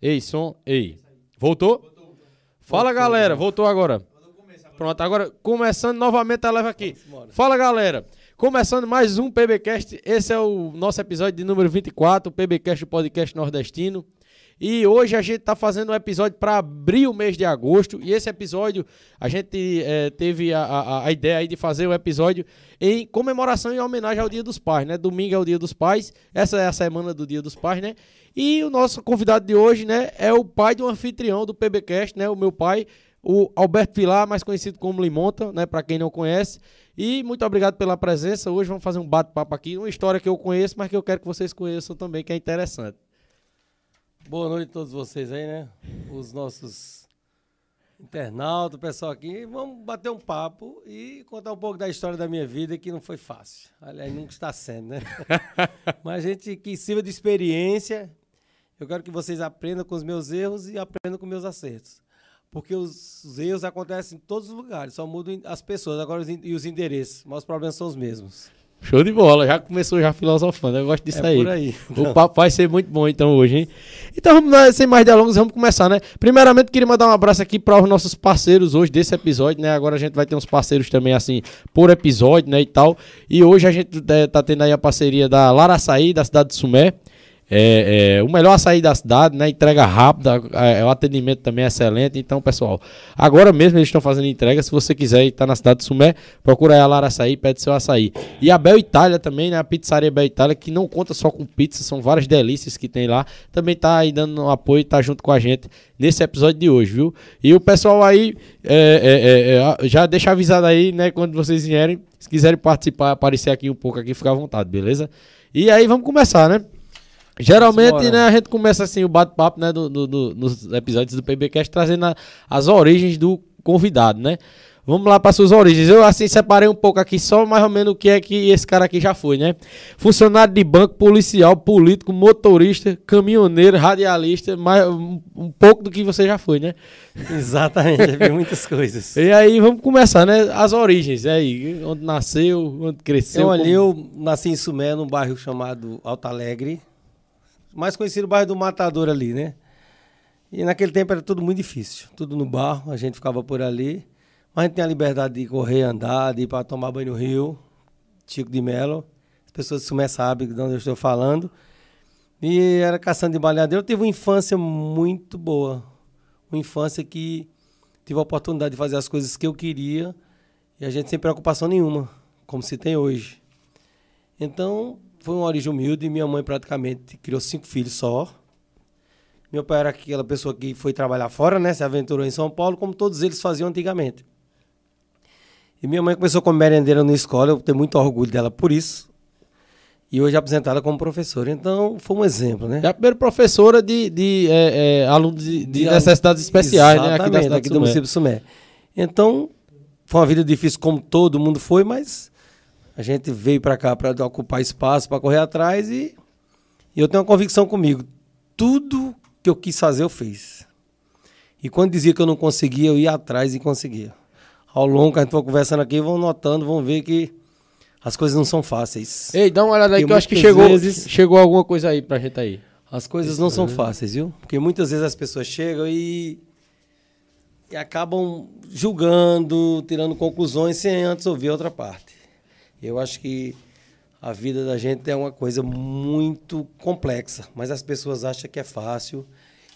Ei, som, ei. Voltou? Fala, galera. Voltou agora. Pronto, agora começando novamente a live aqui. Fala, galera. Começando mais um PBcast. Esse é o nosso episódio de número 24, o PBcast, o podcast nordestino. E hoje a gente está fazendo um episódio para abrir o mês de agosto. E esse episódio, a gente é, teve a, a, a, ideia aí de fazer o um episódio em comemoração e homenagem ao Dia dos Pais, né? Domingo é o Dia dos Pais, essa é a semana do Dia dos Pais, né? E o nosso convidado de hoje, né, é o pai do anfitrião do PBcast, né? O meu pai, o Alberto Vilar, mais conhecido como Limonta, né? Para quem não conhece. E muito obrigado pela presença. Hoje vamos fazer um bate-papo aqui, uma história que eu conheço, mas que eu quero que vocês conheçam também, que é interessante. Boa noite a todos vocês aí, né? Os nossos internautas, o pessoal aqui. Vamos bater um papo e contar um pouco da história da minha vida, que não foi fácil. Aliás, nunca está sendo, né? Mas a gente que sirva de experiência. Eu quero que vocês aprendam com os meus erros e aprendam com meus acertos. Porque os, os erros acontecem em todos os lugares, só mudam as pessoas agora os, e os endereços, mas os problemas são os mesmos. Show de bola, já começou já filosofando, eu gosto disso é aí. Por aí. O papo vai ser muito bom então hoje, hein? Então vamos sem mais delongas, vamos começar, né? Primeiramente queria mandar um abraço aqui para os nossos parceiros hoje desse episódio, né? Agora a gente vai ter uns parceiros também assim por episódio, né, e tal. E hoje a gente é, tá tendo aí a parceria da Lara Açaí, da cidade de Sumé. É, é, o melhor açaí da cidade, né? Entrega rápida, é, o atendimento também é excelente. Então, pessoal, agora mesmo eles estão fazendo entrega. Se você quiser estar na cidade de Sumé, procura aí a Lara Açaí, pede seu açaí. E a Bel Itália também, né? A pizzaria Bel Itália, que não conta só com pizza, são várias delícias que tem lá. Também tá aí dando um apoio, tá junto com a gente nesse episódio de hoje, viu? E o pessoal aí, é, é, é, já deixa avisado aí, né? Quando vocês vierem, se quiserem participar, aparecer aqui um pouco aqui, fica à vontade, beleza? E aí vamos começar, né? Geralmente, né, a gente começa assim o bate-papo, né, do, do, do, nos episódios do PBcast trazendo a, as origens do convidado, né? Vamos lá para suas origens. Eu assim separei um pouco aqui só mais ou menos o que é que esse cara aqui já foi, né? Funcionário de banco, policial, político, motorista, caminhoneiro, radialista, mais um, um pouco do que você já foi, né? Exatamente, já vi muitas coisas. E aí vamos começar, né? As origens, aí, onde nasceu, onde cresceu. Eu ali eu nasci em Sumé, num bairro chamado Alto Alegre mais conhecido bairro do Matador ali, né? E naquele tempo era tudo muito difícil, tudo no barro, a gente ficava por ali. Mas a gente tem a liberdade de correr, andar, de ir para tomar banho no rio, Chico de Melo. As pessoas Sumé sabem de onde eu estou falando. E era caçando de baleadeiro. Eu tive uma infância muito boa. Uma infância que tive a oportunidade de fazer as coisas que eu queria e a gente sem preocupação nenhuma, como se tem hoje. Então, foi uma origem humilde. Minha mãe praticamente criou cinco filhos só. Meu pai era aquela pessoa que foi trabalhar fora, né? Se aventurou em São Paulo, como todos eles faziam antigamente. E minha mãe começou como merendeira na escola, eu tenho muito orgulho dela por isso. E hoje apresentada como professora. Então, foi um exemplo, né? É a primeira professora de, de é, é, alunos de, de, de, necessidades especiais, né? Aqui, da aqui do município de Sumé. Então, foi uma vida difícil como todo mundo foi, mas a gente veio para cá para ocupar espaço, para correr atrás e, e eu tenho uma convicção comigo. Tudo que eu quis fazer, eu fiz. E quando dizia que eu não conseguia, eu ia atrás e conseguia. Ao longo que a gente for conversando aqui, vão notando, vão ver que as coisas não são fáceis. Ei, dá uma olhada aí que eu acho que chegou, vezes, chegou alguma coisa aí pra gente aí. As coisas não são fáceis, viu? Porque muitas vezes as pessoas chegam e, e acabam julgando, tirando conclusões sem antes ouvir a outra parte. Eu acho que a vida da gente é uma coisa muito complexa, mas as pessoas acham que é fácil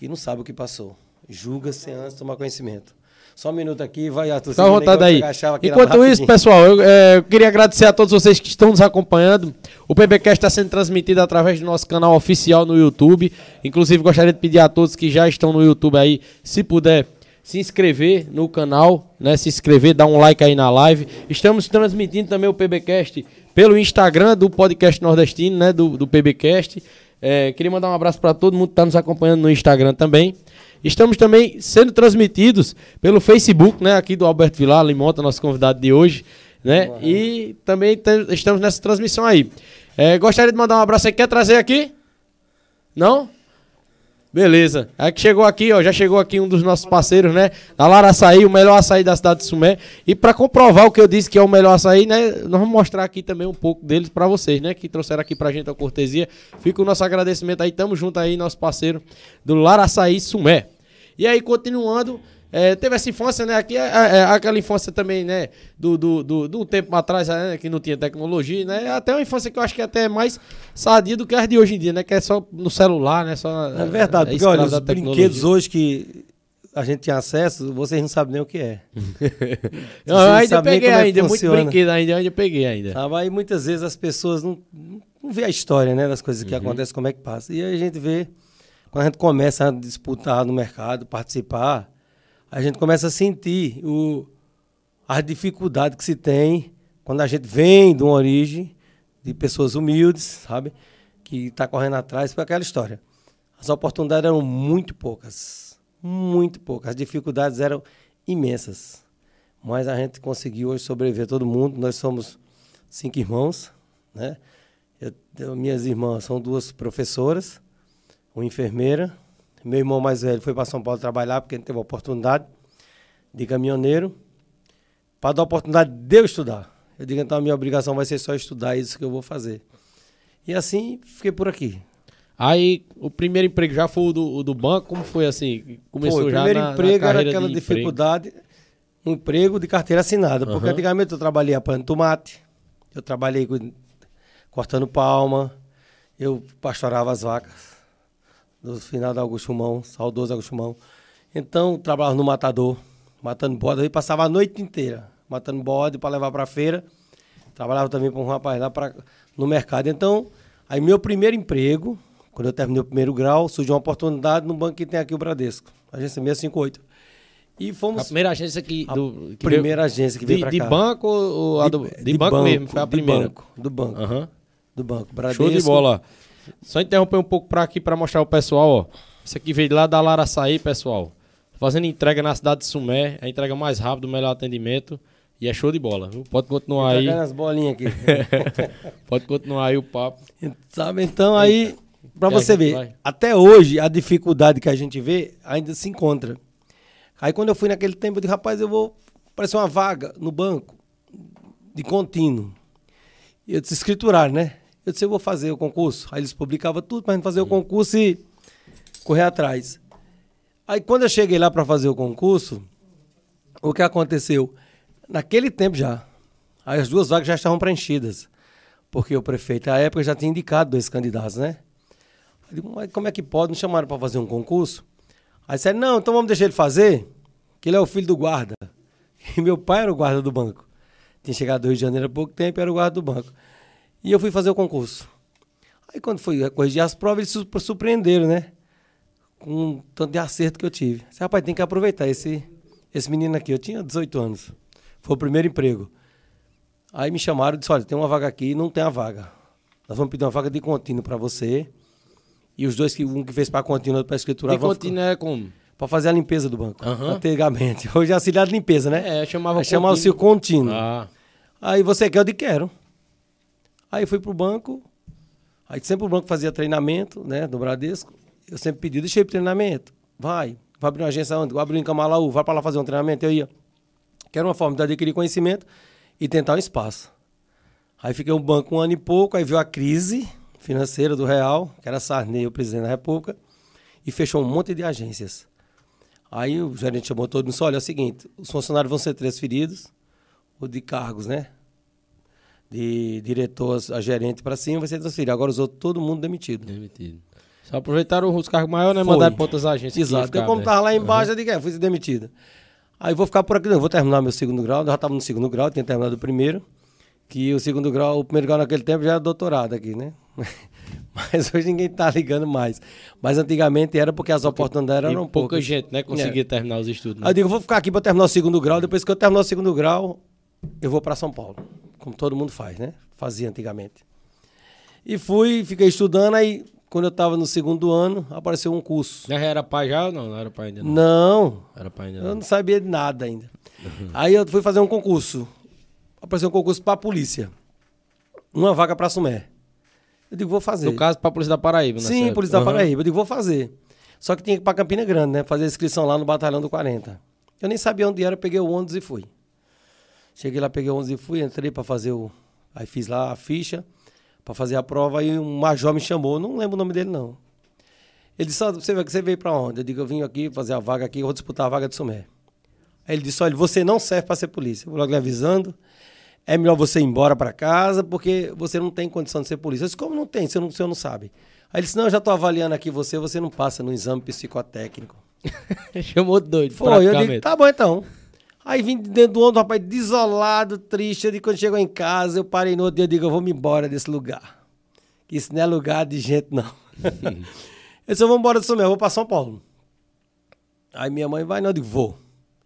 e não sabem o que passou. Julga sem antes tomar conhecimento. Só um minuto aqui, vai a Fica à vontade aí. Enquanto isso, pessoal, eu, é, eu, queria agradecer a todos vocês que estão nos acompanhando. O PBcast está sendo transmitido através do nosso canal oficial no YouTube. Inclusive, gostaria de pedir a todos que já estão no YouTube aí, se puder, se inscrever no canal, né? Se inscrever, dar um like aí na live. Estamos transmitindo também o PBcast pelo Instagram do podcast nordestino, né? Do, do PBcast. É, queria mandar um abraço para todo mundo que está nos acompanhando no Instagram também. Estamos também sendo transmitidos pelo Facebook, né? Aqui do Alberto Vilar, Limonta, nosso convidado de hoje, né? Uhum. E também estamos nessa transmissão aí. É, gostaria de mandar um abraço aí. Quer trazer aqui? Não? Beleza. É que chegou aqui, ó. Já chegou aqui um dos nossos parceiros, né? Da Lara Açaí, o melhor açaí da cidade de Sumé. E para comprovar o que eu disse que é o melhor açaí, né? Nós vamos mostrar aqui também um pouco deles para vocês, né? Que trouxeram aqui pra gente a cortesia. Fica o nosso agradecimento aí. Tamo junto aí, nosso parceiro do Lara Açaí Sumé. E aí, continuando. É, teve essa infância, né? Aqui é, é, é aquela infância também, né? Do, do, do, do tempo atrás, né? que não tinha tecnologia, né? Até uma infância que eu acho que é até mais sadia do que as de hoje em dia, né? Que é só no celular, né? Só, é verdade, porque olha, os brinquedos hoje que a gente tem acesso, vocês não sabem nem o que é. eu ainda peguei é ainda, muito brinquedo ainda, ainda peguei ainda. Sabe? Aí muitas vezes as pessoas não, não vê a história, né? Das coisas que uhum. acontecem, como é que passa. E aí a gente vê, quando a gente começa a disputar no mercado, participar a gente começa a sentir o, a dificuldade que se tem quando a gente vem de uma origem de pessoas humildes, sabe? Que está correndo atrás por aquela história. As oportunidades eram muito poucas. Muito poucas. As dificuldades eram imensas. Mas a gente conseguiu hoje sobreviver todo mundo. Nós somos cinco irmãos, né? Eu, minhas irmãs são duas professoras, uma enfermeira, meu irmão mais velho foi para São Paulo trabalhar porque não teve oportunidade de caminhoneiro para dar a oportunidade de eu estudar. Eu digo, então a minha obrigação vai ser só estudar, é isso que eu vou fazer. E assim, fiquei por aqui. Aí, o primeiro emprego já foi o do, o do banco? Como foi assim? Começou foi, o primeiro na, emprego na era aquela dificuldade, um emprego de carteira assinada. Porque uhum. antigamente eu trabalhei apanhando tomate, eu trabalhei cortando palma, eu pastorava as vacas do final da Augusto Mão, saudoso Augusto Mão. Então, trabalhava no matador, matando bode. Aí passava a noite inteira matando bode para levar para a feira. Trabalhava também para um rapaz lá pra, no mercado. Então, aí meu primeiro emprego, quando eu terminei o primeiro grau, surgiu uma oportunidade no banco que tem aqui o Bradesco, agência 658. E fomos. A primeira agência que. Do, que primeira veio, agência que veio para cá. De banco ou a do, de, de, banco, banco, mesmo? Foi a primeira. Banco, do banco. Uhum. Do banco. Bradesco. Show de bola. Só interromper um pouco para aqui para mostrar o pessoal, ó. Isso aqui veio lá da Laraçaí, pessoal. Fazendo entrega na cidade de Sumé, a entrega mais rápida, o melhor atendimento. E é show de bola, viu? Pode continuar aí. as bolinhas aqui. Pode continuar aí o papo. Sabe, então aí, para você ver, vai. até hoje a dificuldade que a gente vê ainda se encontra. Aí quando eu fui naquele tempo, eu disse, rapaz, eu vou aparecer uma vaga no banco de contínuo. E eu disse, escriturar, né? Eu disse, eu vou fazer o concurso. Aí eles publicavam tudo para gente fazer o concurso e correr atrás. Aí quando eu cheguei lá para fazer o concurso, o que aconteceu? Naquele tempo já, as duas vagas já estavam preenchidas. Porque o prefeito, à época, já tinha indicado dois candidatos, né? Eu digo, mas como é que pode? Não chamaram para fazer um concurso? Aí disseram, não, então vamos deixar ele fazer, que ele é o filho do guarda. E meu pai era o guarda do banco. Tinha chegado do Rio de Janeiro há pouco tempo, era o guarda do banco. E eu fui fazer o concurso. Aí quando fui corrigir as provas, eles se surpreenderam, né? Com um tanto de acerto que eu tive. Disse, rapaz, tem que aproveitar esse, esse menino aqui. Eu tinha 18 anos. Foi o primeiro emprego. Aí me chamaram e disse, olha, tem uma vaga aqui não tem a vaga. Nós vamos pedir uma vaga de contínuo para você. E os dois, que um que fez para contínuo, outro para escritura. De contínuo é como? Para fazer a limpeza do banco. Uhum. Antigamente. Hoje é auxiliar de limpeza, né? É, chamava Chamava-se contínuo. Ah. Aí você quer, eu de quero. Aí fui pro banco, aí sempre o banco fazia treinamento, né, do Bradesco. Eu sempre pedi, ir pro treinamento. Vai, vai abrir uma agência onde? Vai abrir em Camalaú, vai para lá fazer um treinamento. Eu ia. Que era uma forma de adquirir conhecimento e tentar um espaço. Aí fiquei um banco um ano e pouco, aí veio a crise financeira do Real, que era Sarney, o presidente da República, e fechou um monte de agências. Aí o gerente chamou todo mundo e disse, olha, é o seguinte, os funcionários vão ser transferidos, o de cargos, né? De diretor a gerente para cima, vai ser transferido. Agora os outros, todo mundo demitido. Demitido. Só aproveitaram os cargos maiores, né? Mandaram para outras agências. Exato. Eu, como estava lá embaixo, uhum. eu digo, é, fui demitido. Aí vou ficar por aqui, não. Vou terminar meu segundo grau. Eu já estava no segundo grau, tinha terminado o primeiro. Que o segundo grau, o primeiro grau naquele tempo já era doutorado aqui, né? Mas hoje ninguém está ligando mais. Mas antigamente era porque as oportunidades eram pouca poucas. gente, né? Conseguia é. terminar os estudos. Né? Aí eu digo, vou ficar aqui para terminar o segundo grau. Depois que eu terminar o segundo grau, eu vou para São Paulo como todo mundo faz, né? Fazia antigamente. E fui, fiquei estudando, aí quando eu estava no segundo ano, apareceu um curso. Já era pai já ou não? Não era pai ainda não? Não. Era pai ainda não. Eu não sabia de nada ainda. Aí eu fui fazer um concurso. Apareceu um concurso para a polícia. Uma vaga para Sumé. Eu digo, vou fazer. No caso, para a Polícia da Paraíba, Sim, Polícia da Paraíba. Eu digo, vou fazer. Só que tinha que ir pra Campina Grande, né? Fazer inscrição lá no Batalhão do 40. Eu nem sabia onde era, peguei o ônibus e fui. Cheguei lá, peguei o ônibus e fui, entrei para fazer o. Aí fiz lá a ficha para fazer a prova e um major me chamou, não lembro o nome dele não. Ele disse: você, você veio para onde? Eu digo: eu vim aqui fazer a vaga aqui, eu vou disputar a vaga de Sumé. Aí ele disse: olha, você não serve para ser polícia. Eu vou logo lhe avisando. É melhor você ir embora para casa, porque você não tem condição de ser polícia. Eu disse: como não tem? Você não, você não sabe. Aí ele disse: não, eu já estou avaliando aqui você, você não passa no exame psicotécnico. Chamou doido, Foi, eu digo: tá bom então. Aí vim dentro do ônibus, rapaz, desolado, triste. E quando chegou em casa, eu parei no outro dia e digo, eu vou me embora desse lugar. Isso não é lugar de gente, não. eu disse, eu vou embora disso mesmo, eu vou para São Paulo. Aí minha mãe vai, não, eu digo, vou.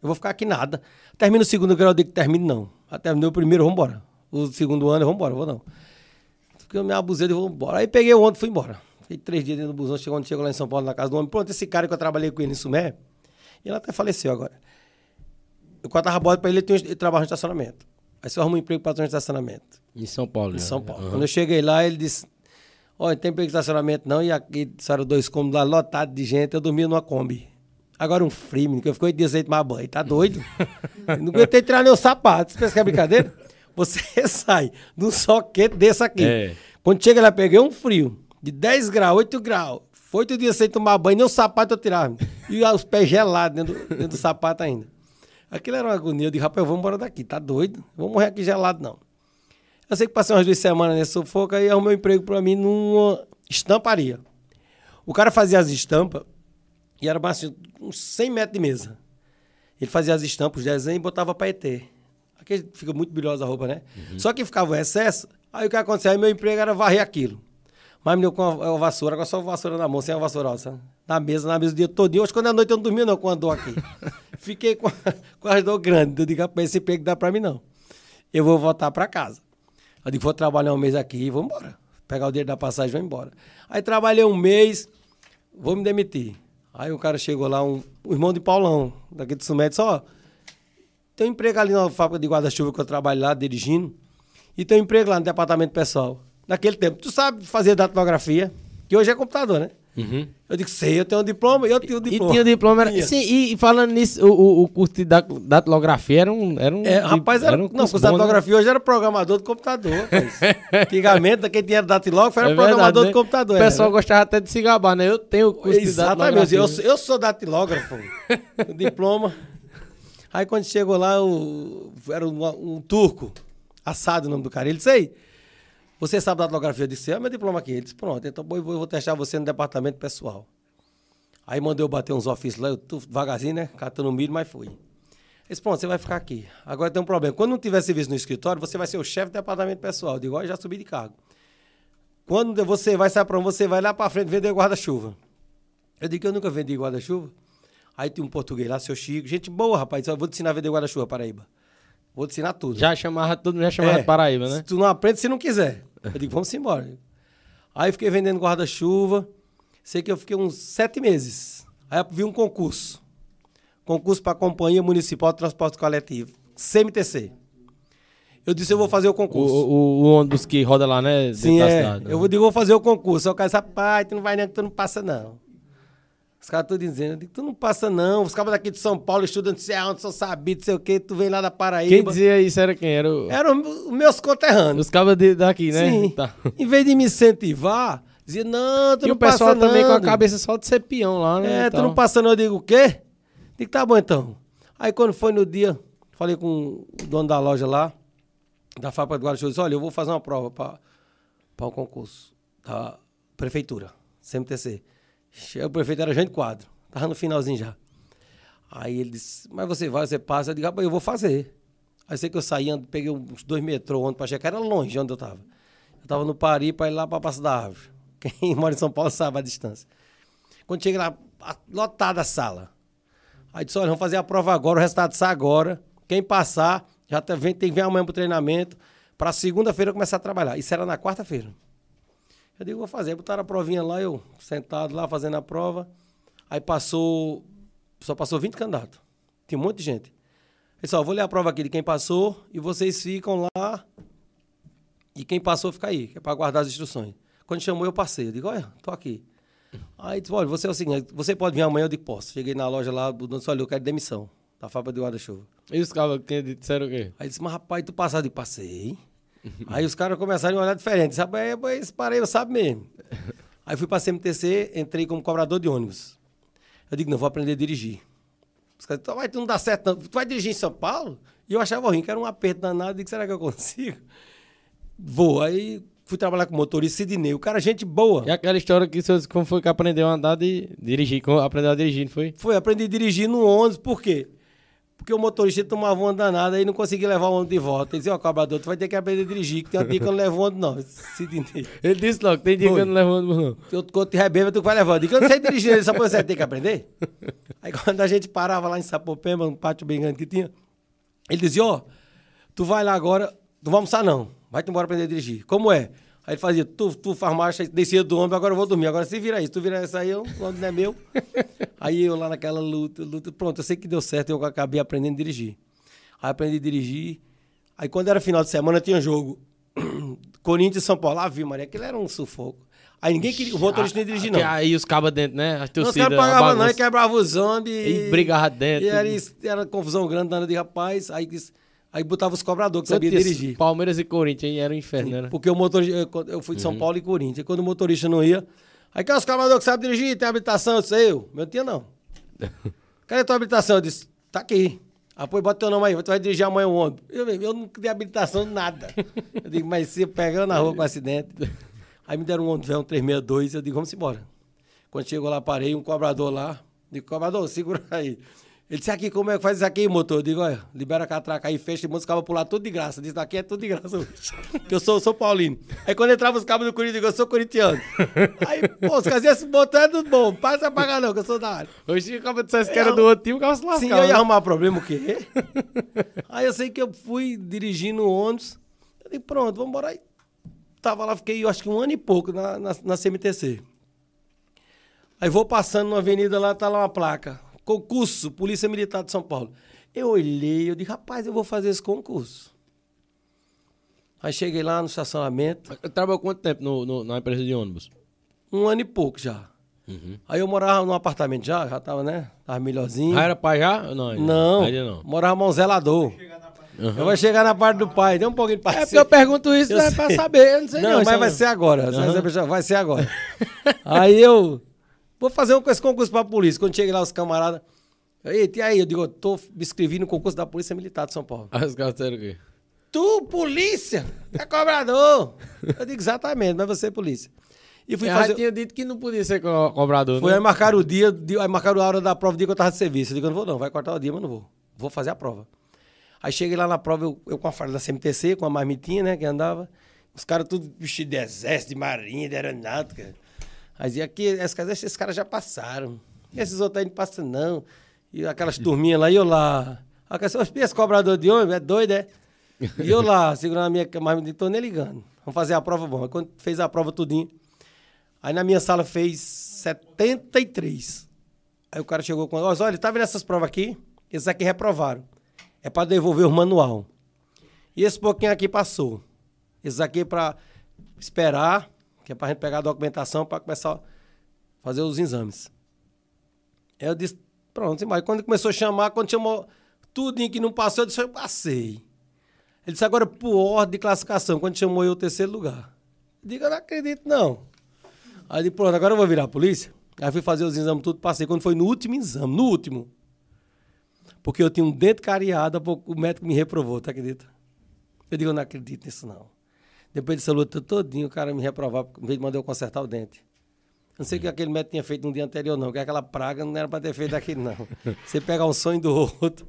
Eu vou ficar aqui nada. Termina o segundo grau, eu digo, termino não. Até terminei o primeiro, vamos embora. O segundo ano, vamos embora, vou não. Porque eu me abusei, eu vou embora. Aí peguei o ônibus e fui embora. Fiquei três dias dentro do busão, chegou, chegou lá em São Paulo, na casa do homem. Pronto, esse cara que eu trabalhei com ele em Sumé, ele até faleceu agora. Eu contava bola para ele, ele, ele trabalha no estacionamento. Aí você arruma um emprego para de estacionamento. Em São Paulo, Em São Paulo. Uhum. Quando eu cheguei lá, ele disse: Olha, não tem emprego de estacionamento não. E aqui, eram dois cômodos lá, lotados de gente. Eu dormia numa Kombi. Agora um frio, que eu fiquei oito dias sem tomar banho. Tá doido? não aguentei tirar nem o sapato. Você pensa que é brincadeira? Você sai de um soquete desse aqui. É. Quando chega lá, peguei um frio de 10 graus, 8 graus. Foi oito dias sem tomar banho, nem o sapato eu tirava. E os pés gelados dentro, dentro do sapato ainda. Aquilo era uma agonia. Eu disse, rapaz, vamos embora daqui, tá doido? Vou morrer aqui gelado, não. Eu sei que passei umas duas semanas nesse sufoco, aí arrumei um emprego para mim numa estamparia. O cara fazia as estampas, e era assim, uns 100 metros de mesa. Ele fazia as estampas, os desenhos e botava para ET. Aqui fica muito brilhosa a roupa, né? Uhum. Só que ficava o excesso, aí o que acontecia? Aí meu emprego era varrer aquilo. Mas me deu com a, a vassoura, agora só a vassoura na mão, sem a vassoura, sabe? Na mesa, na mesa o dia todo. Hoje, quando é noite, eu não dormia não com a dor aqui. Fiquei com, a, com as dor grande. Eu digo, rapaz, esse emprego dá para mim não. Eu vou voltar para casa. Eu digo, vou trabalhar um mês aqui e vou embora. Pegar o dinheiro da passagem e vou embora. Aí trabalhei um mês, vou me demitir. Aí o cara chegou lá, um, um irmão de Paulão, daqui de Sumé, disse, ó, tem um emprego ali na fábrica de guarda-chuva que eu trabalho lá, dirigindo, e tem um emprego lá no departamento pessoal. Naquele tempo, tu sabe fazer datilografia, que hoje é computador, né? Uhum. Eu digo, sei, eu tenho um diploma e eu tenho um diploma. E tinha diploma. Era, sim, e falando nisso, o, o, curso de datilografia era um. Era um é, rapaz, era, era um não, curso de né? datilografia hoje era programador de computador. Antigamente, quem tinha datilógrafo era é verdade, programador né? de computador. O pessoal era, gostava até de se gabar, né? Eu tenho curso Exatamente, de datilografia. Eu, eu sou datilógrafo. diploma. Aí quando chegou lá, o, era um, um turco, assado o nome do cara. Ele disse aí. Você sabe da datilografia? Eu disse, é meu diploma aqui. Ele disse, pronto, então eu vou, testar você no departamento pessoal. Aí mandei eu bater uns ofícios lá, eu tô devagarzinho, né? Catando milho, mas fui. Ele disse, pronto, você vai ficar aqui. Agora tem um problema. Quando não tiver serviço no escritório, você vai ser o chefe do departamento pessoal. Eu digo, ó, já subi de cargo. Quando você vai sair para onde você vai lá para frente vender guarda-chuva. Eu digo que eu nunca vendi guarda-chuva. Aí tem um português lá, seu Chico. Gente boa, rapaz. Eu vou te ensinar a vender guarda-chuva, Paraíba. Vou te ensinar tudo. Já chamava tudo, já chamava é, Paraíba, né? Se tu não aprende, se não quiser. Eu digo, vamos embora. Aí fiquei vendendo guarda-chuva. Sei que eu fiquei uns sete meses. Aí vi um concurso. Concurso para a Companhia Municipal de Transporte Coletivo. CMTC. Eu disse, eu vou fazer o concurso. O, o, o ônibus que roda lá, né? Sim, é. Cidade, né? Eu vou, digo, vou fazer o concurso. Aí o cara disse, pai, tu não vai nem, tu não passa não. Os caras estão dizendo, digo, tu não passa não. Os caras daqui de São Paulo estudam, não sei aonde, são sabidos, não sei o quê, tu vem lá da Paraíba. Quem dizia isso era quem? Era o... Eram os meus conterrâneos. Os cabos daqui, né? Sim. Tá. Em vez de me incentivar, dizia, não, tu e não passa não. E o pessoal também com a cabeça só de ser peão lá, né? É, tu não passa não. Eu digo, o quê? Digo, tá bom então. Aí quando foi no dia, falei com o dono da loja lá, da fábrica do Guarda-Chuva, disse, olha, eu vou fazer uma prova para o um concurso da prefeitura, CMTC. O prefeito era Jânio Quadro. Tava no finalzinho já. Aí ele disse, mas você vai, você passa. Eu digo, eu vou fazer. Aí sei que eu saí, peguei uns dois metrô onde para chegar, era longe onde eu tava. Eu tava no Pari para ir lá para Passo da Árvore. Quem mora em São Paulo sabe a distância. Quando cheguei lá, lotada a sala. Aí disse, olha, vamos fazer a prova agora, o resultado sai agora. Quem passar, já tem, que vir amanhã pro treinamento. Para segunda-feira começar a trabalhar. Isso era na quarta-feira. Eu digo, vou fazer. Botaram a provinha lá, eu sentado lá fazendo a prova. Aí passou, só passou 20 candidatos. Tinha um monte de gente. Pessoal, vou ler a prova aqui de quem passou e vocês ficam lá. E quem passou fica aí, que é para guardar as instruções. Quando chamou, eu passei. Eu digo, olha, tô aqui. Aí disse, olha, você é o seguinte, você pode vir amanhã, eu digo, posso. Cheguei na loja lá, o dono disse, olha, eu quero demissão da fábrica de guarda-chuva. E os caras disseram o quê? Aí disse, mas rapaz, tu passaste de passei. aí os caras começaram a olhar diferente. Sabe, depois parei, eu sabe mesmo. Aí fui pra CMTC, entrei como cobrador de ônibus. Eu digo, não, vou aprender a dirigir. Os caras disseram, tu não dá certo não. Tu vai dirigir em São Paulo? E eu achava ruim, que era um aperto danado. Eu digo, será que eu consigo? Vou. Aí fui trabalhar com motorista Sidney. O cara, gente boa. E aquela história que você como foi que aprendeu a andar de dirigir, aprendeu a dirigir, não foi? Foi, aprendi a dirigir no ônibus, por quê? Porque o motorista tomava uma danada e não conseguia levar o ônibus de volta. Ele dizia, ó, cobrador, tu vai ter que aprender a dirigir, que tem um dia que eu não levo o ônibus, não. Sidney. Ele disse logo, tem dia que Foi. eu não levo ônibus, não. Eu, quando tiver bêbado, tu vai levar. Eu digo, eu não sei dirigir, ele só você tem que aprender. Aí quando a gente parava lá em Sapopemba, um pátio bem grande que tinha, ele dizia, ó, tu vai lá agora, não vai almoçar não, vai-te embora aprender a dirigir. Como é? Aí ele fazia, tu, tu faz marcha, descia do ônibus, agora eu vou dormir. Agora se vira isso, tu vira essa aí, eu, o ônibus não é meu. aí eu lá naquela luta, luta, pronto, eu sei que deu certo, eu acabei aprendendo a dirigir. Aí aprendi a dirigir. Aí quando era final de semana tinha jogo. Corinthians e São Paulo. Ah, vi, Maria, aquilo era um sufoco. Aí ninguém queria, o motorista não ia dirigir, não. Aí os cabas dentro, né? As Não, Os torcidas, caras pagavam não, e quebrava os ônibus. E brigava dentro. E era, isso, era confusão grande, dando de rapaz. Aí, disse- aí botava os cobradores que sabia dirigir. Palmeiras e Corinthians, hein? Era um inferno, né? Porque o motorista, eu, quando eu fui de São Paulo e Corinthians. E quando o motorista não ia, aí que é os cobradores que sabem dirigir, tem habilitação, eu disse, eu. Meu tinha não. Cadê a tua habilitação? Eu disse, tá aqui. Ah, pô, bota teu nome aí, tu vai dirigir amanhã o ônibus. Eu, eu não tenho habilitação nada. Eu digo, mas se pegando na rua com acidente. Aí me deram um ônibus, um 362, eu digo, vamos embora. Quando chegou lá, parei, um cobrador lá. Digo, cobrador, segura aí. Ele disse, aqui, como é que faz isso aqui, motor? Eu digo, olha, libera a catraca aí, fecha e os cabos pular tudo de graça. Diz, aqui é tudo de graça hoje. Porque eu sou, sou paulino. Aí quando entrava os cabos do Corinthians, eu digo, eu sou corintiano. Aí, pô, os caras esse motor é tudo bom, passa a pagar não, que eu sou da área. Hoje, se o cara dissesse que era do outro time, o cara se lascava. Sim, eu ia né? arrumar problema o quê? aí eu sei que eu fui dirigindo o ônibus. Eu digo, pronto, vamos embora. Aí tava lá, fiquei, eu acho que um ano e pouco na, na, na CMTC. Aí vou passando numa avenida lá, tá lá uma placa. Concurso, Polícia Militar de São Paulo. Eu olhei, eu disse, rapaz, eu vou fazer esse concurso. Aí cheguei lá no estacionamento, Eu trabalhou quanto tempo no, no- na empresa de ônibus? um ano e pouco já. Aí eu morava num apartamento já, já tava, né? Tava melhorzinho. Ah, era pai já? Não, ainda Não, Ainda não. morava mão zelador. Eu vou chegar na parte do pai, dê um pouquinho de É porque eu pergunto isso Eu né, sei. pra saber, eu não sei Não, não. mas isso vai é- ser agora. Aham. Vai ser agora. aí eu vou fazer um, esse concurso pra polícia. Quando cheguei lá, os camaradas. Eita, e aí? Eu digo, eu tô me inscrevi no concurso da Polícia Militar de São Paulo. Aí os caras disseram o quê? Tu, polícia? É cobrador. eu digo, exatamente, mas você é polícia. E fui Eu fazer. tinha dito que não podia ser co- cobrador, Foi né? aí marcar o dia, aí marcaram a hora da prova, o dia que eu tava de serviço. Eu digo, eu não vou não, vai cortar o dia, mas não vou. Vou fazer a prova. Aí cheguei lá na prova, eu, eu com a farda da CMTC, com a marmitinha, né, que andava. Os caras tudo vestidos de exército, de marinha, de aeronáutica. Aí dizia, aqui, esses, caras- esses caras já passaram. Esses outros aí não passam não. E aquelas turminhas lá, e eu lá. Esse cobrador de ônibus, é doido, é? E eu lá, segurando a minha marmitinha, tô nem ligando. Vamos fazer a prova, bom. Aí quando fez a prova tudinho, Aí na minha sala fez 73. Aí o cara chegou com. Olha, olha, tá vendo essas provas aqui? Esses aqui reprovaram. É para devolver o manual. E esse pouquinho aqui passou. Esses aqui é para esperar, que é para gente pegar a documentação para começar a fazer os exames. Aí eu disse, pronto, mas quando ele começou a chamar, quando chamou tudinho que não passou, eu disse, eu passei. Ele disse, agora por ordem de classificação, quando chamou eu o terceiro lugar. Eu digo, eu não acredito, não. Aí disse, pronto, agora eu vou virar a polícia. Aí fui fazer os exames tudo, passei. Quando foi no último exame, no último. Porque eu tinha um dente cariado, o médico me reprovou, tá acredita? Eu digo, eu não acredito nisso, não. Depois dessa luta todinha, o cara me reprovar, em vez de mandar eu consertar o dente. Não sei o que aquele médico tinha feito no dia anterior, não, que aquela praga não era para ter feito aquilo, não. Você pegar um sonho do outro.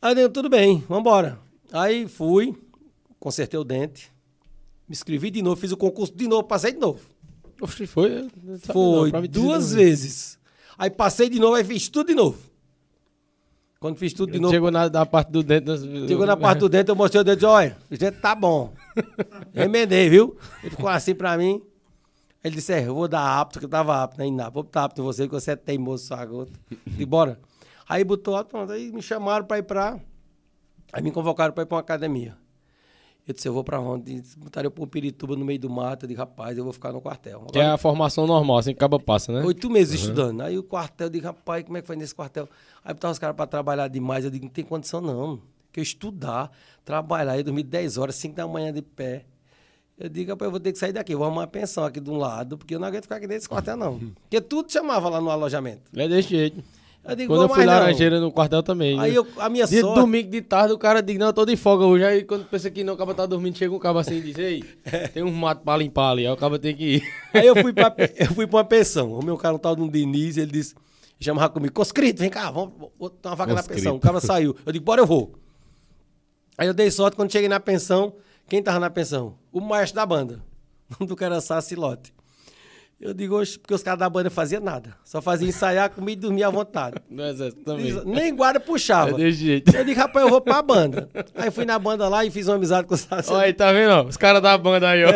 Aí eu digo, tudo bem, vamos embora. Aí fui, consertei o dente, me inscrevi de novo, fiz o concurso de novo, passei de novo. Oxe, foi? Foi não, duas vezes. Aí passei de novo, aí fiz tudo de novo. Quando fiz tudo de novo, Chegou na, na parte do dente. nós- chegou na parte do dente, eu mostrei o dedo e disse, olha, o dente tá bom. Remendei, viu? Ele ficou assim pra mim. Ele disse, é, eu vou dar apto, que eu tava apto, né? Não, vou botar apto em você, que você é teimoso, sua gota. E bora. Aí botou apto. Aí me chamaram pra ir pra... Aí me convocaram pra ir pra uma academia. Eu disse, eu vou pra onde? Botaram eu pra um Pirituba no meio do mato. Eu disse, rapaz, eu vou ficar no quartel. Que é a formação normal, assim que acaba passa, né? Oito meses estudando. Aí o quartel, eu digo, rapaz, como é que foi nesse quartel? Aí botaram os caras pra trabalhar demais. Eu digo, não tem condição não. Que eu estudar, trabalhar, eu dormi 10 horas, 5 da manhã de pé. Eu digo, rapaz, eu vou ter que sair daqui. Vou arrumar uma pensão aqui de um lado, porque eu não aguento ficar aqui desse quartel, não. Porque tudo chamava lá no alojamento. É desse jeito. Eu digo, Quando eu fui não. laranjeira no quartel também. Aí né? eu, a minha De sorte... domingo de tarde, o cara diz, não, eu tô de folga hoje. Aí quando pensa que não, o cara tá dormindo, chega um cabo assim e diz, ei, tem um mato pra limpar ali. Aí o cara tem que ir. Aí eu fui pra, eu fui pra uma pensão. O meu cara, um tal de um Diniz, ele disse, chamava comigo, conscrito, vem cá, vamos botar uma vaga na Conscrito. pensão. O cara saiu. Eu digo, bora, eu vou. Aí eu dei sorte, quando cheguei na pensão, quem tava na pensão? O maestro da banda. O nome do cara era Sacilote. Eu digo, oxe, porque os caras da banda faziam nada. Só faziam ensaiar, comer e dormir à vontade. No exército também. Nem guarda puxava. É desse jeito. Eu digo, rapaz, eu vou pra banda. Aí fui na banda lá e fiz uma amizade com o Sacilote. Olha aí, tá vendo? ó? Os caras da banda aí, ó.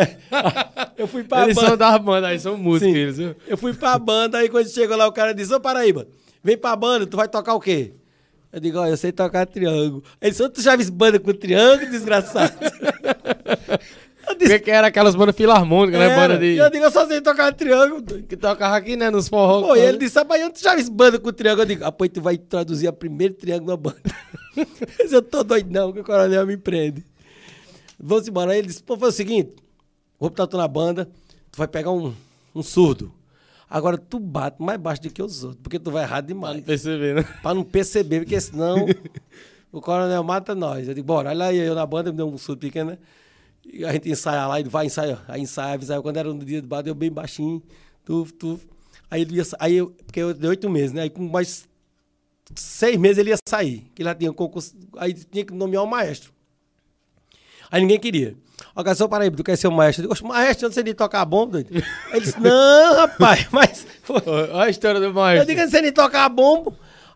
Eu fui pra Eles banda. são da banda aí, são músicos Sim. eles, viu? Eu fui pra banda, aí quando chegou lá, o cara disse, ô Paraíba, vem pra banda, tu vai tocar o quê? Eu digo, ó, eu sei tocar triângulo. Ele disse, tu já viu banda com triângulo, desgraçado? disse, Porque que era aquelas bandas filarmônicas, né? Banda de... Eu digo, eu só sei tocar triângulo. Que tocava aqui, né? Nos forró. Pô, ele disse, rapaz, tu já viu banda com triângulo? Eu digo, ah, pô, tu vai traduzir a primeiro triângulo na banda. Eu disse, eu tô doido não, que o coronel me prende. Vamos embora. Aí ele disse, pô, foi o seguinte, vou botar tu na banda, tu vai pegar um, um surdo. Agora tu bate mais baixo do que os outros, porque tu vai errar Pra demais. não perceber, né? Pra não perceber, porque senão o coronel mata nós. Eu digo, bora, olha aí, eu na banda me deu um surdo pequeno, né? E a gente ensaia lá, ele vai ensaiar, aí ensaia, ensaia. Quando era no dia de bate, eu bem baixinho, tu, tu. Aí ele ia, aí eu, porque eu dei oito meses, né? Aí com mais seis meses ele ia sair, que lá tinha um concurso, aí tinha que nomear um maestro. Aí ninguém queria. Ó, cara, seu Paraíba, tu quer ser o maestro? Eu digo, "Oxe, maestro, não sei nem tocar bomba, doido. Aí ele disse, não, rapaz, mas... Olha a história do Eu maestro. digo, eu não sei nem tocar bombo.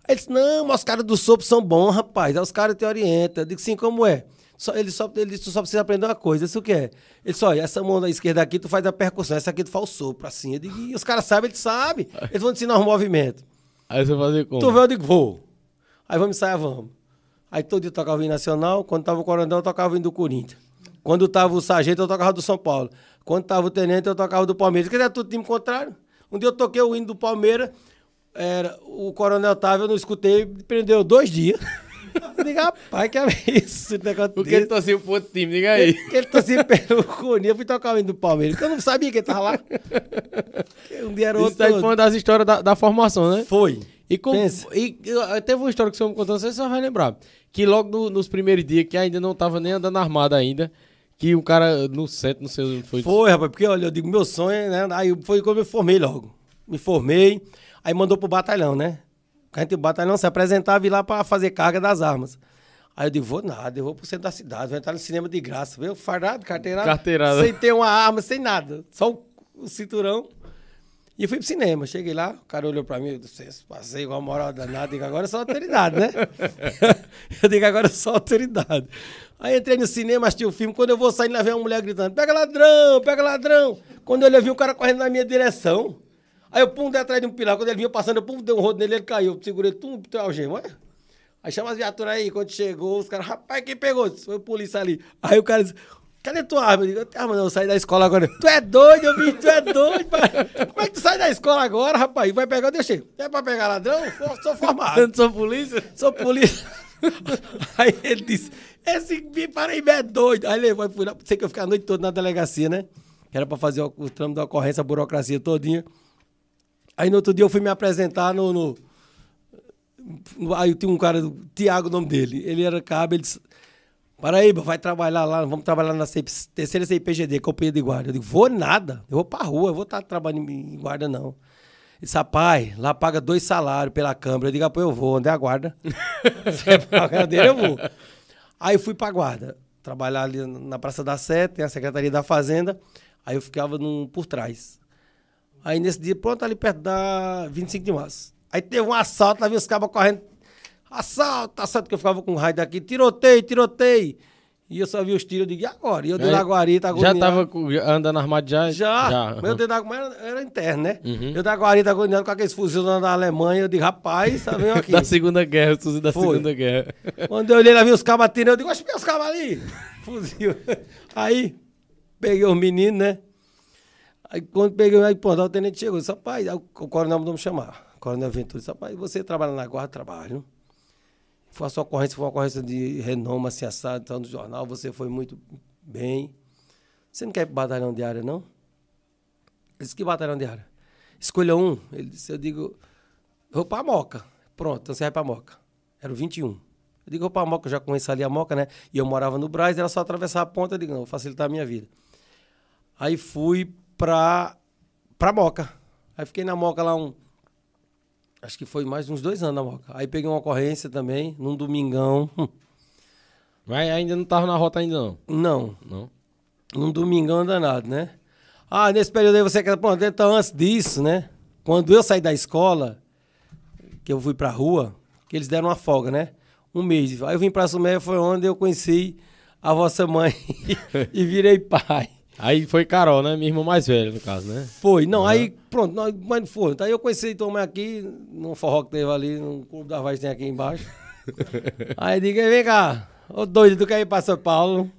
Aí ele disse, não, mas os caras do sopro são bons, rapaz. Aí os caras te orientam. Eu digo, sim, como é? Só, ele, só, ele só precisa aprender uma coisa. Isso que é? Ele disse, olha, essa mão da esquerda aqui, tu faz a percussão. Essa aqui tu faz o sopro, assim. Eu digo, e os caras sabem, eles sabem. Eles vão te ensinar os movimentos. Aí você fazer como? Tu vê, eu digo, vou. Aí vamos ensaiar, vamos. Aí todo dia eu tocava o hino nacional. Quando tava o coronel, eu tocava o hino do Corinthians. Quando tava o sargento, eu tocava do São Paulo. Quando tava o tenente, eu tocava do Palmeiras. Quer dizer, tudo time contrário. Um dia eu toquei o hino do Palmeiras. Era, o coronel tava, eu não escutei, prendeu dois dias. Digo, rapaz, que é isso? negócio Porque ele desse? torcia pro outro time, diga aí. Que ele torcia pelo Corinthians. Eu fui tocar o hino do Palmeiras, porque eu não sabia que ele tava lá. Um dia era Isso outro. daí foi uma das histórias da, da formação, né? Foi. E, com, e e, teve uma história que o senhor me contou, você vai lembrar. Que logo no- nos primeiros dias, que ainda não tava nem andando armado ainda, que o cara no centro, não sei onde foi. Foi, rapaz, porque olha, eu digo, meu sonho, né? Aí foi quando eu me formei logo. Me formei, aí mandou pro batalhão, né? A gente, o batalhão se apresentava e lá pra fazer carga das armas. Aí eu digo, vou nada, eu vou pro centro da cidade, vou entrar no cinema de graça. Viu? Fardado, carteirada. Carteirada. Sem ter uma arma, sem nada. Só o, o cinturão. E eu fui pro cinema. Cheguei lá, o cara olhou pra mim, eu disse, passei igual moral danada. Digo, agora eu sou autoridade, né? eu digo, agora eu sou autoridade. Aí entrei no cinema, assisti o filme. Quando eu vou saindo, lá vem uma mulher gritando: pega ladrão, pega ladrão. Quando eu olhei, vi o cara correndo na minha direção. Aí eu pum, dei atrás de um pilar. Quando ele vinha passando, eu pum, dei um rodo nele, ele caiu. Eu segurei, tum, teu algema. Ué? Aí chama as viaturas aí. Quando chegou, os caras, rapaz, quem pegou? Foi o polícia ali. Aí o cara disse, cadê tua arma? Eu digo, eu tenho arma não, eu saí da escola agora. Tu é doido, eu vi, tu é doido, pai. Como é que tu sai da escola agora, rapaz? Vai pegar, eu. É pra pegar ladrão? Sou- Sou formado. Eu não sou polícia? Sou polícia. Aí ele disse: Esse Paraíba é doido. Aí levou, fui lá, sei que eu fiquei a noite toda na delegacia, né? Que era pra fazer o, o trâmite da ocorrência, a burocracia todinha. Aí no outro dia eu fui me apresentar no. no- no- aí tinha um cara, Tiago, o nome dele. Ele era cabo, ele disse. Paraíba, vai trabalhar lá, vamos trabalhar na CIP, terceira CIPGD, Companhia de Guarda. Eu digo, vou nada, eu vou pra rua, eu vou estar trabalhando em guarda, não. Ele disse, rapaz, lá paga dois salários pela Câmara. Eu digo, rapaz, eu vou, onde é a guarda? Você paga dele, eu vou. Aí fui pra guarda, trabalhar ali na Praça da Sé, tem a Secretaria da Fazenda, aí eu ficava num, por trás. Aí nesse dia, pronto, ali perto da 25 de março. Aí teve um assalto, lá vi os cabos correndo. Assalto, assalto, que eu ficava com raio daqui, tiroteio, tiroteio. E eu só vi os tiros, eu digo, e agora? E eu dentro da guarita, Já agoniado. tava com- andando armado já? Já, Já. meu dentro da mas era, era interno, né? Uhum. Eu da guarita agoniado com aqueles fuzis da Alemanha, eu digo, rapaz, tá vendo aqui? Da Segunda Guerra, o fuzil da Foi. Segunda Guerra. Quando eu olhei lá, vi os cabas atirando, eu digo, oxe, os cabas ali? Fuzil. Aí, peguei os meninos, né? Aí quando peguei, aí, pô, o tenente chegou, disse, rapaz, o coronel mandou me chamar. O coronel Ventura disse, rapaz, você trabalha na guarda? Trabalho. Foi a sua ocorrência, foi uma ocorrência de renome, assim, assado, tá no jornal, você foi muito bem. Você não quer ir pro batalhão de área, não? Ele disse, que batalhão de área? Escolha um. Ele disse, eu digo, vou pra Moca. Pronto, então você vai pra Moca. Era o 21. Eu digo, vou pra Moca, eu já conheço ali a Moca, né? E eu morava no Braz, era só atravessar a ponta. Eu digo, não, vou facilitar a minha vida. Aí fui pra, pra Moca. Aí fiquei na Moca lá um... Acho que foi mais de uns dois anos na Moca. Aí peguei uma ocorrência também, num domingão. Mas ainda não tava na rota ainda não. Não, Não. num domingão danado, né? Ah, nesse período aí você quer. Pronto, então antes disso, né? Quando eu saí da escola, que eu fui pra rua, que eles deram uma folga, né? Um mês. Aí eu vim pra Sumé, foi onde eu conheci a vossa mãe e virei pai. Aí foi Carol, né? Minha irmã mais velha, no caso, né? Foi, não, aí pronto, não, mas não foi. Então, Aí eu conheci tua mãe aqui, num forró que teve ali, no Clube da Vaz que tem aqui embaixo. aí eu digo, vem cá, ô doido, tu quer ir pra São Paulo?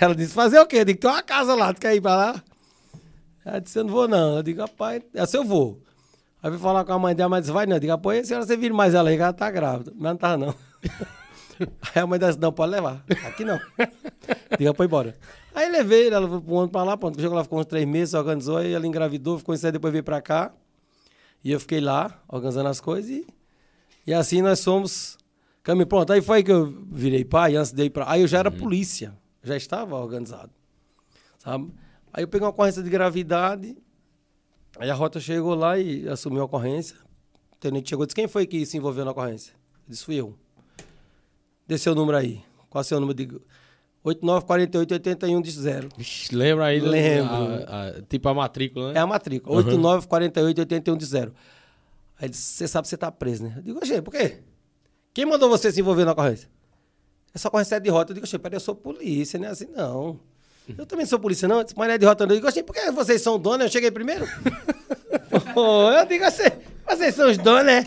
Ela disse, fazer o quê? Eu digo, tem uma casa lá, tu quer ir pra lá? Ela disse, eu não vou não. Eu digo, rapaz, essa eu vou. Aí eu fui falar com a mãe dela, mas disse, vai não. Eu digo, rapaz, a senhora você vira mais ela aí, que ela tá grávida. Mas não tá não. Aí a mãe disse, não, pode levar. Aqui não. Diga, põe embora. Aí levei, ela foi pro ano pra lá, pronto. Chegou lá, ficou uns três meses, se organizou, aí ela engravidou, ficou em série, depois veio pra cá. E eu fiquei lá, organizando as coisas e, e assim nós somos caminho. Pronto, aí foi aí que eu virei pai, antes de ir pra... Aí eu já era polícia, já estava organizado, sabe? Aí eu peguei uma ocorrência de gravidade, aí a rota chegou lá e assumiu a ocorrência. O tenente chegou e disse, quem foi que se envolveu na ocorrência? Eu disse, fui eu. Desceu o número aí. Qual é o seu número? Digo, 894881 de lembra aí? Lembro. a- a- tipo a matrícula, É né? a matrícula. 894881 de zero. Aí ele disse, você sabe que você tá preso, né? Eu digo, gente, por quê? Quem mandou você se envolver na ocorrência? Essa ocorrência é de rota. Eu digo, gente, peraí, eu sou polícia, né? Assim, não. Eu também sou polícia, não. Mas não é de rota, não. Eu digo, gente, por que vocês são donos? Eu cheguei primeiro. Eu digo, assim, vocês são os donos, né?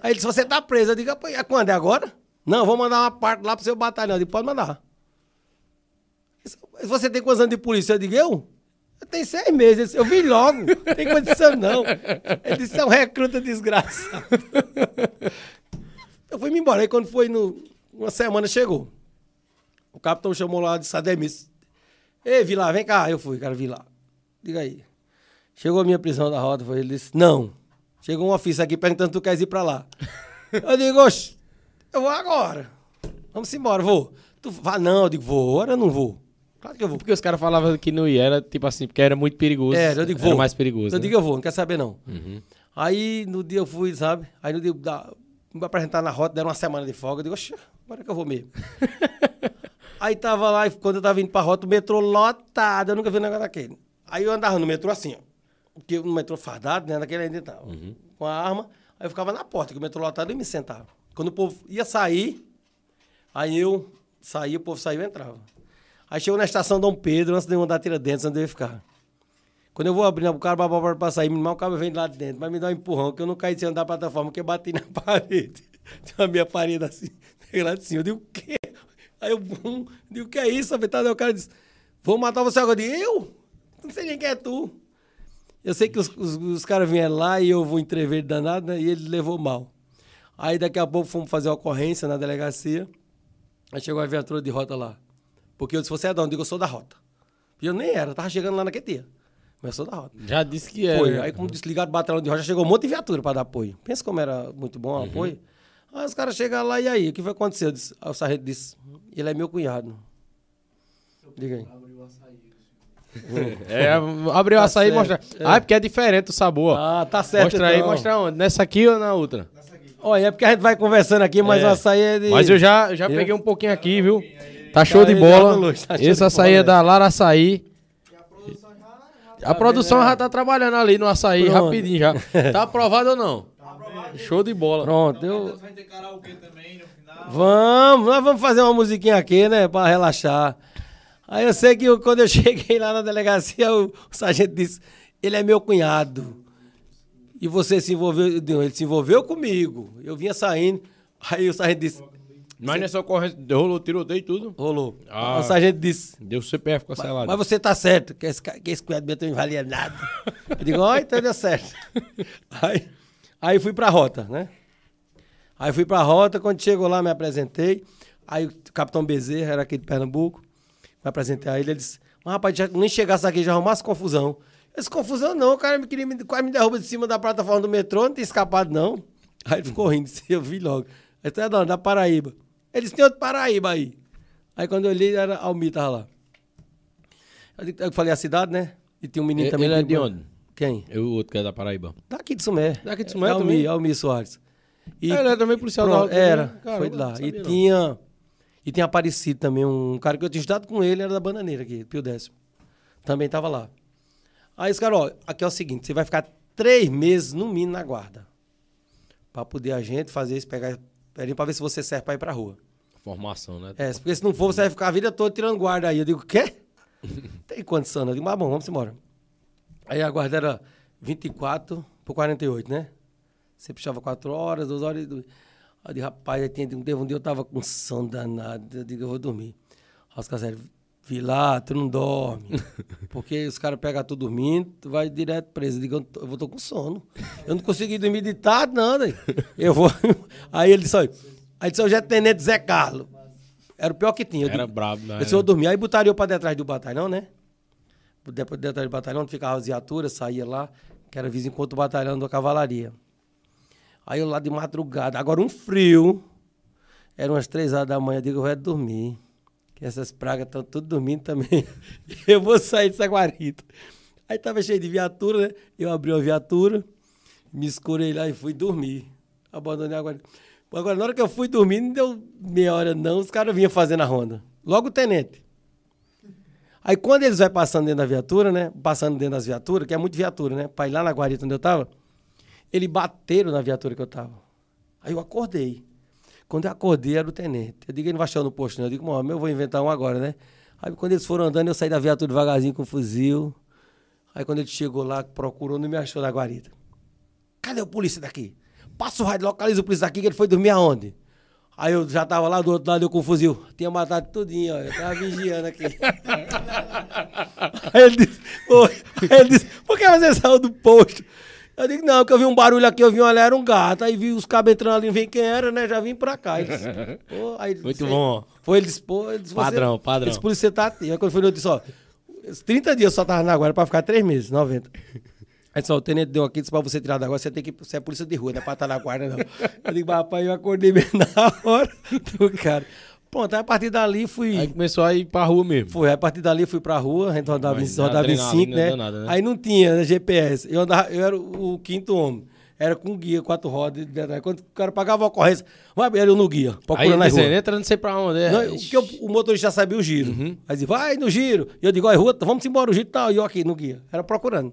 Aí ele disse, você tá preso. Eu digo, "Pô, é quando? É agora? Não, vou mandar uma parte lá pro seu batalhão. Eu digo, pode mandar. Você tem quantos anos de polícia? Eu digo, eu? Eu tenho seis meses. Eu vim logo. Não tem condição, não. Ele disse, é um recruta desgraçado. Eu fui me embora. Aí quando foi no, uma semana, chegou. O capitão chamou lá de Sademis. Ei, Vilar, vem cá. Eu fui, cara, Vilar. Diga aí. Chegou a minha prisão da rota. Foi, ele disse, não. Chegou um ofício aqui perguntando se tu queres ir pra lá. Eu digo, oxe, eu vou agora. Vamos embora, vou. Tu vai, não, eu digo, vou, agora eu não vou. Claro que eu vou. Porque os caras falavam que não ia, era tipo assim, porque era muito perigoso. Era, eu digo, vou. Era mais perigoso. Eu né? digo, eu vou, não quer saber não. Uhum. Aí no dia eu fui, sabe? Aí no dia da, me apresentar na rota, deram uma semana de folga. Eu digo, oxe, agora que eu vou mesmo. Aí tava lá, e quando eu tava indo pra rota, o metrô lotado. Eu nunca vi um negócio daquele. Aí eu andava no metrô assim, ó. Porque no metrô fardado, né? Naquele ainda tava. Com a arma. Aí eu ficava na porta, que o metrô lotado, e me sentava. Quando o povo ia sair, aí eu saía, o povo saía e entrava. Aí chegou na estação Dom Pedro, antes de eu mandar Tiradentes, onde eu ia ficar. Quando eu vou abrir o cara babá pra sair, irmão, o cara vem de lá de dentro, mas me dá um empurrão, que eu não caí sem andar a plataforma, que eu bati na parede. Tem a minha parede assim, lá de cima. Eu digo, o quê? Aí eu, bum, digo, o que é isso, afetado? Aí o cara disse, vou matar você agora. Eu digo, eu? Não sei nem quem é tu. Eu sei que os, os, os caras vieram lá e eu vou entrever danado, né? E ele levou mal. Aí daqui a pouco fomos fazer uma ocorrência na delegacia. Aí chegou a viatura de rota lá. Porque eu disse, você é de onde? Eu digo, eu sou da rota. E eu nem era, eu tava chegando lá naquele dia. Mas eu sou da rota. Já disse que era. Foi. né? Aí, como desligaram o batalhão de rocha, chegou um monte de viatura para dar apoio. Pensa como era muito bom o Uhum. apoio. Aí os caras chegaram lá, e aí? O que foi acontecer? Eu disse- Aí o sargento disse, ele é meu cunhado. Diga aí. É, abriu o Tá açaí e certo, mostra. é. Ah, é porque é diferente o sabor. Ah, tá certo. mostra aí, então. mostra onde? Nessa aqui ou na outra? Olha, é porque a gente vai conversando aqui, mas É. o açaí é de... Mas eu já, já Eu- peguei um pouquinho aqui, viu? Tá show de bola. luxo, tá show Esse açaí bola, é da Lara Açaí. A Tá produção já tá trabalhando ali no açaí Pronto. rapidinho já. Tá aprovado ou não? Show de bola. Pronto, eu... Vai ter karaokê também no final. Vamos, nós vamos fazer uma musiquinha aqui, né? Pra relaxar. Aí eu sei que eu- quando eu cheguei lá na delegacia, o, o sargento disse: ele é meu cunhado. E você se envolveu. eu digo, Ele se envolveu comigo. Eu vinha saindo. Aí o sargento disse: Mas nessa ocorrência rolou tiroteio e tudo. rolou. Ah. O sargento disse: Deu CPF cancelado. Mas você tá certo, que esse, que esse cunhado meu não valia nada. Eu digo, ó, então deu certo. Aí, aí fui pra rota, né? Aí fui pra rota, quando chegou lá, me apresentei. Aí o capitão Bezerra, era aqui de Pernambuco, me apresentei a ele, ele disse, mas rapaz, já, nem chegasse aqui, já arrumasse confusão. Disse, confusão não, o cara me queria me, quase me derruba de cima da plataforma do metrô, não tem escapado não. Aí ele ficou rindo, eu vi logo. Aí tu é da, da Paraíba. Ele disse, tem outro Paraíba aí. Aí quando eu olhei, era Almir, tava lá. Eu falei a cidade, né? E tinha um menino Ele- também. ele é de onde? Quem? Eu, o outro que é da Paraíba. Daqui de Sumé. Daqui de Sumé Almir, também? Almir Soares. E, ele é também policial da pronto, também? Era, Caramba, foi de lá. E não. tinha, e tinha aparecido também um cara que eu tinha estudado com ele, era da Bananeira aqui, Pio Décimo. Também tava lá. Aí esse cara, ó, aqui é o seguinte, você vai ficar três meses no mínimo na guarda. Pra poder a gente fazer isso, pegar perinho pra ver se você serve pra ir pra rua. Formação, né? É, porque se não for, você vai ficar a vida toda tirando guarda aí. Eu digo, quê? Tem condição, né? Eu digo, mas bom, vamos embora. Aí a guarda era 24 por 48, né? Você puxava 4 horas, 2 horas e... Aí eu digo, rapaz, aí tinha, teve um dia eu tava com sono danado. Eu digo, eu vou dormir. Aí os caras vi lá, tu não dorme. Porque os caras pegam tu dormindo, tu vai direto preso. Eu digo, eu eu vou tô com sono. Eu não consegui dormir de tarde, não, né? Eu vou... Aí ele disse. Aí disse, hoje é tenente Zé Carlos. Era o pior que tinha. Eu Era digo, brabo, né? eu disse, eu dormi. Aí botaria eu pra detrás do batalhão, né? Depois de detrás do batalhão, onde ficava as viaturas, saía lá, que era vizinho com outro batalhão da cavalaria. Aí eu lá de madrugada, agora um frio. Eram umas três horas da manhã, eu digo, eu vou é dormir. Que essas pragas estão tudo dormindo também. eu vou sair dessa guarita. Aí tava cheio de viatura, né? Eu abri uma viatura, me escurei lá e fui dormir. Abandonei a guarita. Agora, na hora que eu fui dormir, não deu meia hora não, os caras vinham fazendo a ronda. Logo o tenente. Aí quando eles vai passando dentro da viatura, né? Passando dentro das viaturas, que é muito viatura, né? Pra ir lá na guarita onde eu tava, eles bateram na viatura que eu tava. Aí eu acordei. Quando eu acordei, era o tenente. Eu digo, ele não vai achar no posto, não. Eu digo, mano, eu vou inventar um agora, né? Aí quando eles foram andando, eu saí da viatura devagarzinho com o fuzil. Aí quando ele chegou lá, procurou, não me achou na guarita. Cadê o polícia daqui? Passa o rádio, localiza o polícia daqui, que ele foi dormir aonde? Aí eu já tava lá do outro lado, eu com o fuzil. Tinha matado tudinho, ó. Eu tava vigiando aqui. Aí ele disse. Aí ele disse, por que você saiu do posto? Eu digo, não, porque eu vi um barulho aqui, eu vi uma era um gato. Aí vi os cabos entrando ali, vi quem era, né? Já vim pra cá. Ele disse, "Pô," aí Muito disse, bom. Foi, ele disse, pô, ele disse, você- Padrão, padrão. Isso você tá ativo. Aí quando foi no outro, disse, ó, 30 dias eu só tava na guarda pra ficar 3 meses, 90. Aí disse, ó, o tenente deu aqui, disse pra você tirar da guarda, você tem que você é polícia de rua, não é pra estar na guarda, não. Eu digo, rapaz, eu acordei bem na hora do cara. Pronto, aí a partir dali fui. Aí começou a ir pra rua mesmo. Foi, aí a partir dali fui pra rua, a gente rodava, Mas em, rodava em 5, né? né? Aí não tinha né, GPS. Eu, andava, eu era o, quinto homem. Era com guia, quatro rodas. Quando o cara pagava a ocorrência, vai, era eu no guia, Aí procurando na dizendo, rua. entra não sei pra onde. É. Não, porque o, o motorista sabia o giro. Uhum. Aí dizia, vai no giro. E eu digo, olha, rua, vamos embora, o giro tal. E eu aqui no guia. Era procurando.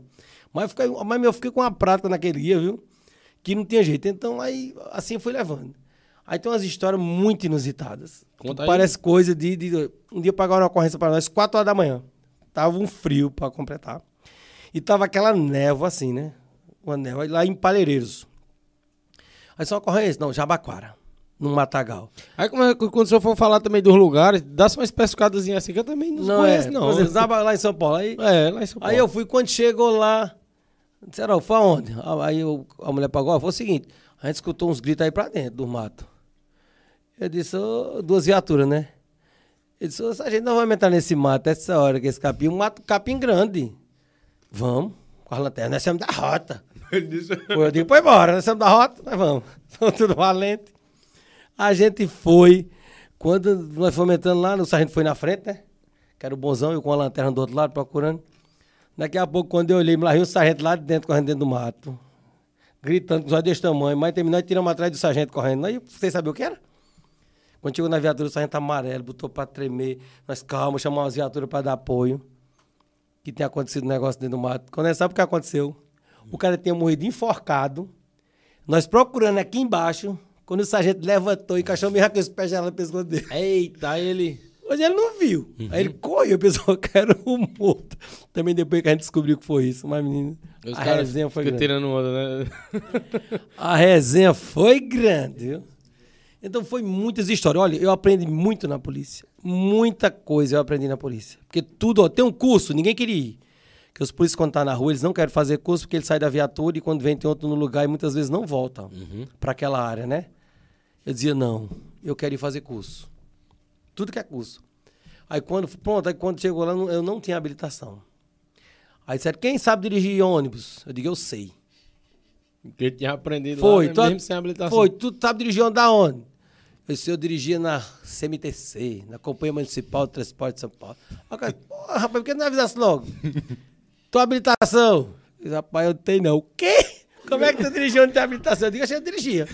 Mas, eu fiquei, mas eu fiquei com uma prática naquele guia, viu? Que não tinha jeito. Então, aí, assim, eu fui levando. Aí tem umas histórias muito inusitadas. Conta aí. Parece coisa de, de- Um dia pagaram uma ocorrência para nós, 4 horas da manhã. Tava um frio para completar. E tava aquela névoa assim, né? Uma névoa lá em Palheireiros. Aí só ocorrência? Não, Jabaquara. Num matagal. Aí é quando o senhor for falar também dos lugares, dá só uma especificadazinha assim que eu também não, Não conheço, é, não. Por exemplo, lá em São Paulo. Aí, É, lá em São Paulo. aí eu fui, quando chegou lá, disseram, foi aonde? Ah, Aí eu- a mulher pagou, foi o seguinte, a gente escutou uns gritos aí pra dentro do mato. Eu disse, ô, duas viaturas, né? Ele disse, ô, a gente não vai entrar nesse mato essa hora, que esse capim, um mato, capim grande. Vamos, com as lanternas, nós somos da rota. Foi, eu digo, pô, embora, nós somos da rota, nós vamos. São tudo valente. A gente foi, quando nós fomos entrando lá, o sargento foi na frente, né? Que era o bonzão, eu com a lanterna do outro lado procurando. Daqui a pouco, quando eu olhei, lá vinha o sargento lá de dentro, correndo dentro do mato. Gritando com os olhos desse tamanho. Mas terminou e tiramos atrás do sargento correndo. Aí vocês sabiam o que era? Quando chegou na viatura, o sargento amarelo, botou pra tremer. Nós, calma, chamamos as viaturas pra dar apoio. Que tinha acontecido um negócio dentro do mato. Quando nós sabe o que aconteceu? O cara tinha morrido enforcado Nós procurando aqui embaixo, quando o sargento levantou e encaixou mesmo com os pés já no pescoço dele. Eita, ele. Mas ele não viu. Aí ele correu, pensou que era um morto. Também depois que a gente descobriu que foi isso. Mas, menino, Os a resenha foi grande. tirando onda, né? A resenha foi grande, viu? Então foi muitas histórias. Olha, eu aprendi muito na polícia. Muita coisa eu aprendi na polícia. Porque tudo, ó, tem um curso, ninguém queria ir. Que os polícias, quando tá na rua, eles não querem fazer curso porque eles saem da viatura e quando vem tem outro no lugar e muitas vezes não voltam para aquela área, né? Eu dizia, não, eu quero ir fazer curso. Tudo que é curso. Aí quando, pronto, aí quando chegou lá, eu não tinha habilitação. Aí disseram, quem sabe dirigir ônibus? Eu digo, eu sei. Porque ele tinha aprendido Foi, lá, tu, mesmo sem habilitação. foi, tu sabe dirigir onde da onde? Eu disse, eu dirigia na CMTC, na Companhia Municipal de Transporte de São Paulo. Aí o cara, porra, rapaz, por que não avisasse logo? Tua habilitação? Eu disse, rapaz, eu não tenho não. O quê? Como é que tu dirigiu onde tem habilitação? Eu digo, achei que eu dirigia.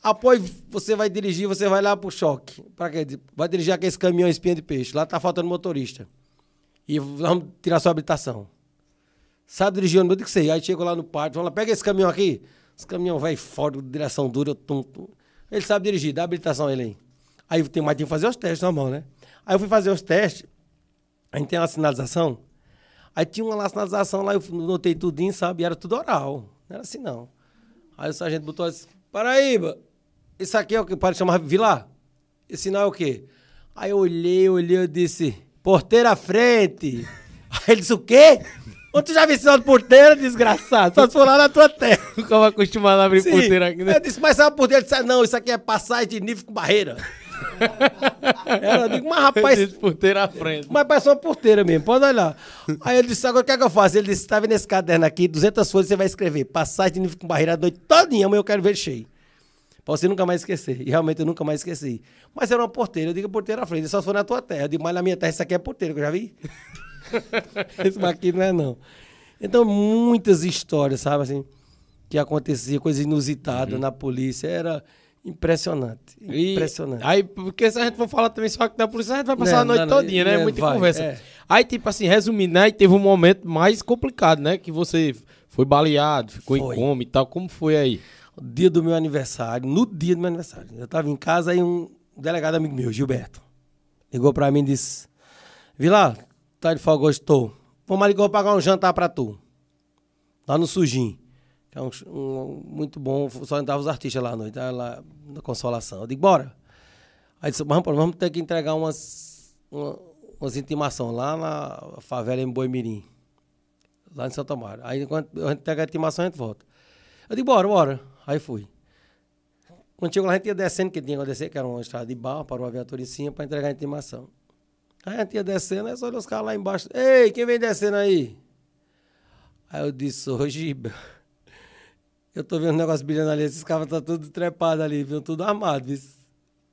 Após você vai dirigir, você vai lá pro choque. Pra quê? Vai dirigir aqueles caminhões espinha de peixe. Lá tá faltando motorista. E vamos tirar sua habilitação. Sabe dirigir ônibus? Eu digo sei. Aí chegou lá no pátio, lá, pega esse caminhão aqui. Esse caminhão vai fora, direção dura, tum, tum. Ele sabe dirigir, dá habilitação a ele aí. Aí tem mais tem que fazer os testes normal, né? Aí eu fui fazer os testes, a gente tem uma sinalização. Aí tinha uma lá sinalização lá, eu notei tudinho, sabe? E era tudo oral. Não era assim, não. Aí o sargento botou assim, Paraíba, isso aqui é o que pode chamar Vila? Esse sinal é o quê? Aí eu olhei, olhei, eu disse, porteira à frente. Aí ele disse, o quê? Onde tu já viu sinal de porteira, desgraçado? Só se for lá na tua terra. Ficava acostumado a abrir Sim. porteira aqui, né? Eu disse, mas sabe por porteira? Ele disse, não, isso aqui é passagem de nível com barreira. Eu digo, mas rapaz, Disse porteira à frente. mas parece uma porteira mesmo, pode olhar. Aí ele disse, agora o que é que eu faço? Ele disse, tá vendo esse caderno aqui, 200 folhas, você vai escrever, passagem de nível com barreira a noite todinha, amanhã eu quero ver cheio. Pra você nunca mais esquecer. E realmente eu nunca mais esqueci. Mas era uma porteira, eu digo porteira à frente, só se for na tua terra. Eu digo, mas na minha terra isso aqui é porteira, que eu já vi. Esse aqui não é não. Então, muitas histórias, sabe assim, que acontecia, coisa inusitada na polícia, era impressionante. E Impressionante. Aí, porque se a gente for falar também só que da polícia, a gente vai passar Não, a noite não, não, todinha, né? né, Muita vai, conversa. é. Aí, tipo assim, resumindo, né? Aí teve um momento mais complicado, né? Que você foi baleado, ficou Foi. em coma e tal. Como foi aí? O dia do meu aniversário, no dia do meu aniversário, eu tava em casa e um delegado amigo meu, Gilberto, ligou pra mim e disse: Vila, tá de hoje? Tô. Vamos ali que eu vou pagar um jantar pra tu. Lá no Sujim. Que é um, um- muito bom, só entrava os artistas lá à noite, lá na Consolação. Eu digo, bora. Aí disse, vamos, vamos ter que entregar umas, uma- umas intimações lá na favela em Boimirim. Lá em Santa Mara. Aí quando a gente entrega a intimação, a gente volta. Eu digo, bora, bora. Aí fui. Quando chegou lá, a gente ia descendo, que tinha que descer, que era uma estrada de barro, para uma cima para entregar a intimação. A gente ia descendo, aí só olhou os caras lá embaixo. Ei, quem vem descendo aí? Aí eu disse, Giba, eu tô vendo um negócio brilhando ali, esses caras estão tudo trepados ali, viu? Tudo armado. viu?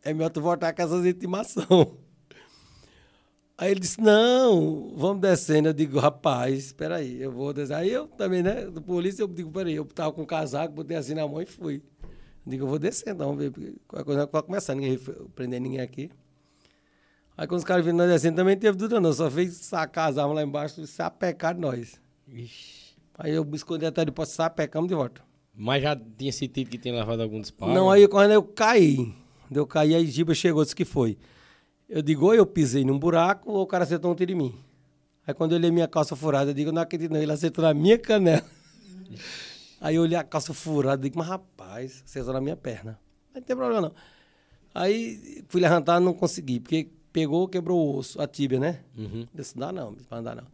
É melhor tu voltar com essas intimação. Aí ele disse, não, vamos descendo. Eu digo, rapaz, espera aí, eu vou descer. Aí eu também, né, do polícia, eu digo, peraí, eu tava com um casaco, botei assim na mão e fui. Eu digo, eu vou descendo, vamos ver, qualquer coisa vai começar, ninguém prender ninguém aqui. Aí quando os caras viram nós descendo, também teve dúvida não, só fez sacar as armas lá embaixo e sapecar nós. Aí eu me escondi até depois, sapecamos de volta. Mas já tinha sentido que tinha levado algum disparo? Não, aí quando eu caí, quando eu caí, aí Giba chegou, disse que foi. Eu digo, ou eu pisei num buraco, ou o cara acertou um tiro em mim. Aí quando eu olhei minha calça furada, eu digo, não acredito não, ele acertou na minha canela. aí eu olhei a calça furada, digo, mas rapaz, acertou na minha perna. Mas não tem problema não. Aí fui levantar, não consegui, porque pegou, quebrou o osso, a tíbia, né? Uhum. Disse, não dá não, não dá não.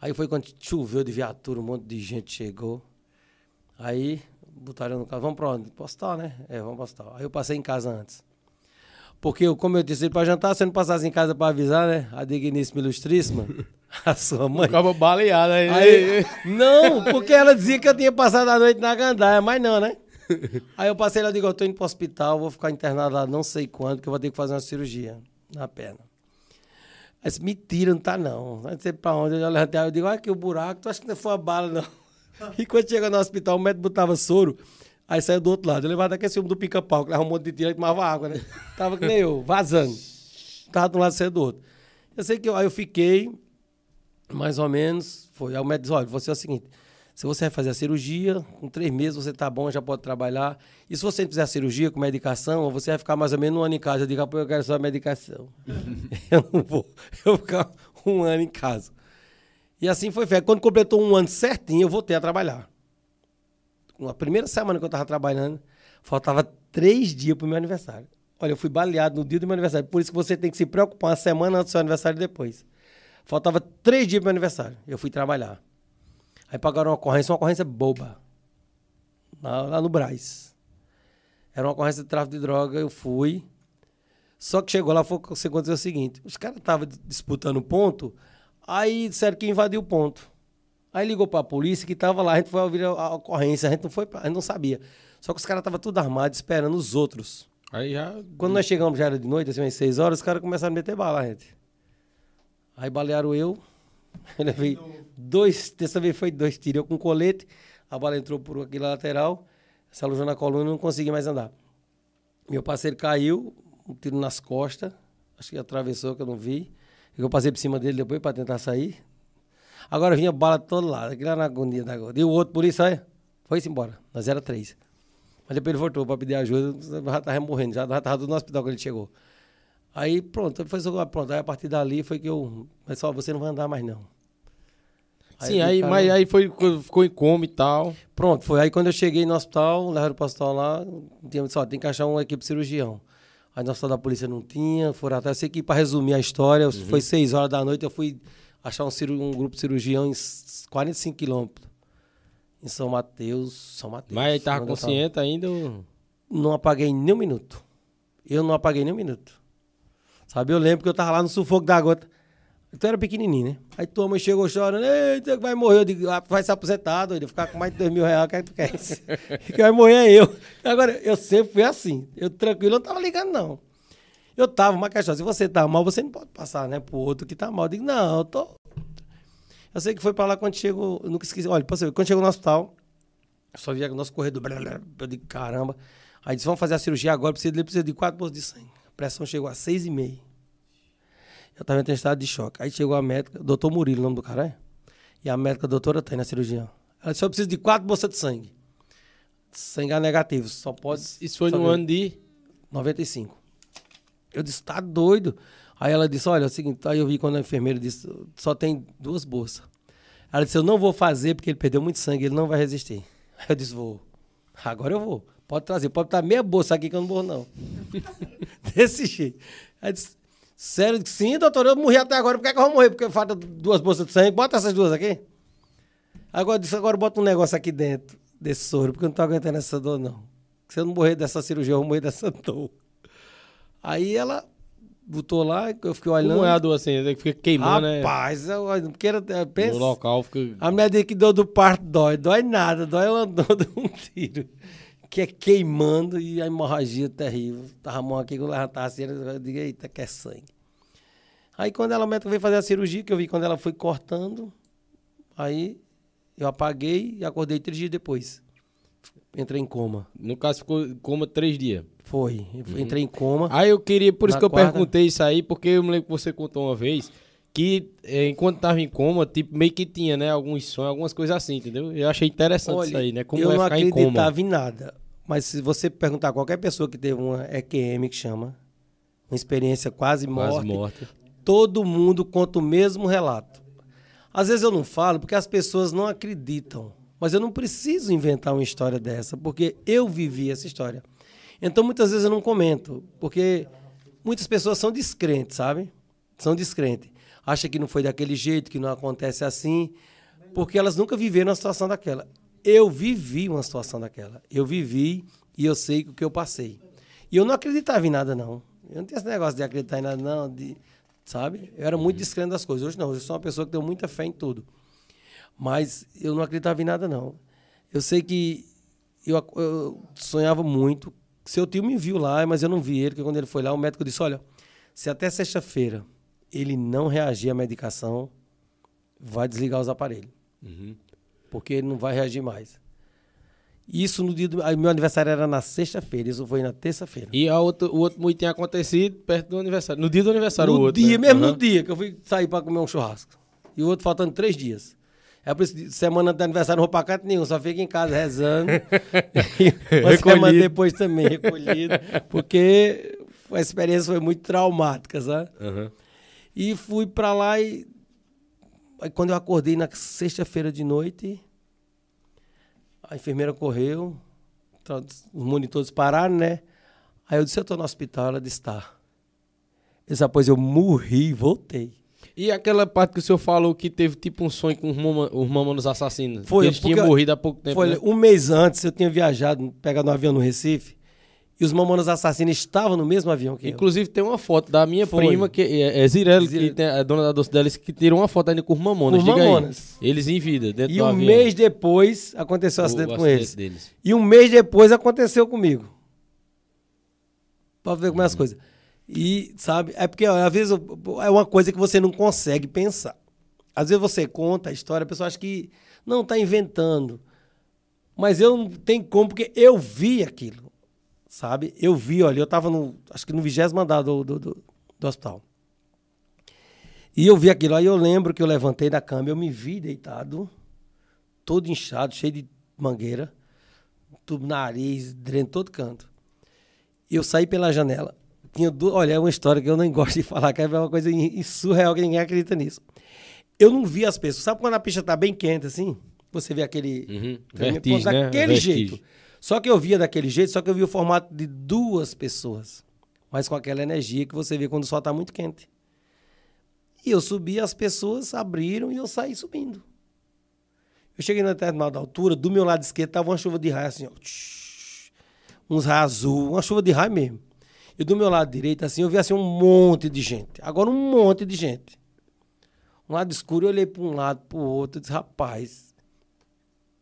Aí foi quando choveu de viatura, um monte de gente chegou. Aí botaram no carro, vamos pra onde? Pro hospital, né? É, vamos pro hospital. Aí eu passei em casa antes. Porque, eu, como eu disse, para jantar, se eu não passasse em casa para avisar, né? A digníssima ilustríssima, a sua mãe. Ficava baleado aí. Aí, não, porque ela dizia que eu tinha passado a noite na gandaia, mas não, né? Aí eu passei lá e digo, eu tô indo pro hospital, vou ficar internado lá não sei quando, que eu vou ter que fazer uma cirurgia na perna. Aí disse, mentira, não tá não. Não sei pra onde. Eu levantei, eu digo, olha aqui o buraco, tu acha que não foi a bala, não? E quando chega no hospital, o médico botava soro, aí saiu do outro lado. Eu levava daquele filme do pica-pau, que leva um monte de tiro e tomava água, né? Tava que nem eu, vazando. Tava de um lado, saiu do outro. Eu sei que eu, aí eu fiquei, mais ou menos, foi. Aí o médico disse, olha, você é o seguinte, Se você vai fazer a cirurgia, com três meses você tá bom, já pode trabalhar. E se você fizer a cirurgia com medicação, você vai ficar mais ou menos um ano em casa. Eu digo, "Ah, eu quero só a medicação. eu não vou. Eu vou ficar um ano em casa. E assim foi feito. Quando completou um ano certinho, eu voltei a trabalhar. Na primeira semana que eu estava trabalhando, faltava três dias para o meu aniversário. Olha, eu fui baleado no dia do meu aniversário. Por isso que você tem que se preocupar uma semana antes do seu aniversário e depois. Faltava três dias para o meu aniversário. Eu fui trabalhar. Aí pagaram uma ocorrência, uma ocorrência boba. Lá, lá no Braz. Era uma ocorrência de tráfico de droga, eu fui. Só que chegou lá, foi você aconteceu o seguinte: os caras estavam disputando ponto, aí disseram que invadiu o ponto. Aí ligou para a polícia que estava lá, a gente foi ouvir a, a ocorrência, a gente não foi, a gente não sabia. Só que os caras estavam tudo armados, esperando os outros. Aí já. Quando nós chegamos, já era de noite, assim, umas seis horas, os caras começaram a meter bala, gente. Aí balearam eu. Eu levei dois, dessa vez foi dois tiros. Eu com colete, a bala entrou por aqui lateral, se alojou na coluna e não consegui mais andar. Meu parceiro caiu, um tiro nas costas, acho que atravessou, que eu não vi. Eu passei por cima dele depois para tentar sair. Agora vinha bala de todo lado, aquilo era na agonia da agora. E o outro polícia, olha, foi-se embora. Nós era três. Mas depois ele voltou para pedir ajuda, já estava morrendo, já estava no hospital quando ele chegou. Aí pronto, ele foi só- pronto. Aí a partir dali foi que eu. Mas só você não vai andar mais não. Sim, eu aí, ficava- mas aí foi, ficou em coma e tal. Pronto, foi aí quando eu cheguei no hospital, levaram para o hospital lá, tinha, só, tem que achar uma equipe de cirurgião. Aí no hospital da polícia não tinha, foram atrás. Eu sei que para resumir a história, foi seis horas da noite, eu fui achar um, ciru- um grupo de cirurgião em s- 45 quilômetros. Em São Mateus, São Mateus. Mas aí tava eu tava. consciente ainda. ou- Não apaguei nem um minuto. Eu não apaguei nem um minuto. Sabe, eu lembro que eu tava lá no sufoco da gota. Então era pequenininho, né? Aí tua mãe chegou chorando, eita, vai morrer. Eu digo, ah, vai se aposentar, doido, ficar com mais de dois mil reais, é que tu quer? que vai morrer é eu. Agora, eu sempre fui assim. Eu tranquilo, eu não tava ligando, não. Eu tava, uma questão, se você tá mal, você não pode passar, né, pro outro que tá mal. Eu digo, não, eu tô... Eu sei que foi pra lá quando chegou, eu nunca esqueci. Olha, você ver, quando chegou no hospital, eu só via o nosso corredor, eu digo, caramba. Aí disse, vamos fazer a cirurgia agora, precisa precisa de quatro bolsas de sangue. A pressão chegou a seis e meio. Eu estava em estado de choque. Aí chegou a médica, doutor Murilo, o nome do cara é? E a médica, a doutora Tânia, cirurgiã. Ela disse, só precisa de quatro bolsas de sangue. Sangue A negativo, só pode... Isso foi no ano de. 95. Eu disse, tá doido. Aí ela disse, olha, é o seguinte, aí eu vi quando a enfermeira disse, só tem duas bolsas. Ela disse, eu não vou fazer porque ele perdeu muito sangue, ele não vai resistir. Aí eu disse, vou. Agora eu vou. Pode trazer, pode estar meia bolsa aqui que eu não vou, não. Desse jeito. Aí disse, sério? Sim, doutor, eu morri até agora, por que, é que eu vou morrer? Porque falta duas bolsas de sangue, bota essas duas aqui. Agora disse, agora bota um negócio aqui dentro desse soro, porque eu não tô aguentando essa dor, não. Se eu não morrer dessa cirurgia, eu vou morrer dessa dor. Aí ela botou lá, eu fiquei olhando. Como é a dor assim? é Fica queimando, né? Rapaz, eu, porque era, eu penso, No local fica. a mulher disse que dor do parto dói. Dói nada, dói uma dor de um tiro. Que é queimando e a hemorragia terrível. Tava a mão aqui, eu levantava assim, eu digo, eita, que é sangue. Aí quando ela médica veio fazer a cirurgia, que eu vi quando ela foi cortando, aí eu apaguei e acordei três dias depois. Entrei em coma. No caso, ficou em coma três dias. Foi. Eu Entrei em coma. Aí eu queria, por isso que eu quarta- perguntei isso aí, porque eu me lembro que você contou uma vez que eh, enquanto tava em coma, tipo, meio que tinha, né, alguns sonhos, algumas coisas assim, entendeu? Eu achei interessante isso aí, né? Como eu é não ficar em coma. acreditava em nada. Mas se você perguntar a qualquer pessoa que teve uma EQM, que chama, uma experiência quase morte, Quase morta. todo mundo conta o mesmo relato. Às vezes eu não falo porque as pessoas não acreditam. Mas eu não preciso inventar uma história dessa, porque eu vivi essa história. Então muitas vezes eu não comento, porque muitas pessoas são descrentes, sabe? São descrentes. Acha que não foi daquele jeito, que não acontece assim, porque elas nunca viveram uma situação daquela. Eu vivi uma situação daquela. Eu vivi e eu sei o que eu passei. E eu não acreditava em nada, não. Eu não tinha esse negócio de acreditar em nada, não. De, sabe? Eu era muito descrente das coisas. Hoje não. Hoje eu sou uma pessoa que tem muita fé em tudo. Mas eu não acreditava em nada, não. Eu sei que eu, eu sonhava muito. Seu tio me viu lá, mas eu não vi ele, porque quando ele foi lá, o médico disse: Olha, se até sexta-feira ele não reagir à medicação, vai desligar os aparelhos. Uhum. Porque ele não vai reagir mais. Isso no dia do. Meu aniversário era na sexta-feira, isso foi na terça-feira. E a outro, o outro muito tinha acontecido perto do aniversário. No dia do aniversário, o No outro. dia, né? mesmo Aham. no dia que eu fui sair para comer um churrasco. E o outro faltando três dias. É por isso que semana do aniversário não vou pra canto nenhum, só fico em casa rezando. uma semana depois também recolhido, porque a experiência foi muito traumática, sabe? Aham. E fui pra lá e aí quando eu acordei na sexta-feira de noite, a enfermeira correu, os monitores pararam, né? Aí eu disse, eu tô no hospital, ela disse, tá. Eu disse, eu morri e voltei. E aquela parte que o senhor falou que teve tipo um sonho com os, mama, os mamonos assassinos? Foi, Eles tinham morrido há pouco tempo. Foi né? um mês antes, eu tinha viajado, pegado um avião no Recife, e os mamonas assassinos estavam no mesmo avião que eu. Inclusive tem uma foto da minha Foi. prima, que é, é Zirelli, Zirelli. que tem, a dona da doce dela, que tirou uma foto ainda com os mamonas. Com Diga aí. mamonas. Eles em vida, dentro E um avião. mês depois aconteceu o acidente o com acidente eles. deles. E um mês depois aconteceu comigo. Pra ver como é as Uhum. coisas. E, sabe, é porque ó, às vezes é uma coisa que você não consegue pensar. Às vezes você conta a história, a pessoa acha que não tá inventando. Mas eu não tenho como, porque eu vi aquilo. Sabe? Eu vi, olha, eu tava no, acho que no vigésimo andar do, do, do, do hospital. E eu vi aquilo. Aí eu lembro que eu levantei da cama, eu me vi deitado, todo inchado, cheio de mangueira, tubo nariz, dreno todo canto. E eu saí pela janela. Tinha du... Olha, é uma história que eu não gosto de falar, que é uma coisa surreal que ninguém acredita nisso. Eu não vi as pessoas. Sabe quando a pista tá bem quente assim? Você vê aquele. Uhum. aquele- Vertigem, né? daquele jeito. Só que eu via daquele jeito, só que eu via o formato de duas pessoas. Mas com aquela energia que você vê quando o sol tá muito quente. E eu subi, as pessoas abriram e eu saí subindo. Eu cheguei na determinada altura, do meu lado esquerdo tava uma chuva de raio assim, ó. Tsh, uns raios azul, uma chuva de raio mesmo. E do meu lado direito, assim, eu vi assim um monte de gente. Agora um monte de gente. Um lado escuro, eu olhei para um lado, para o outro, e disse, rapaz.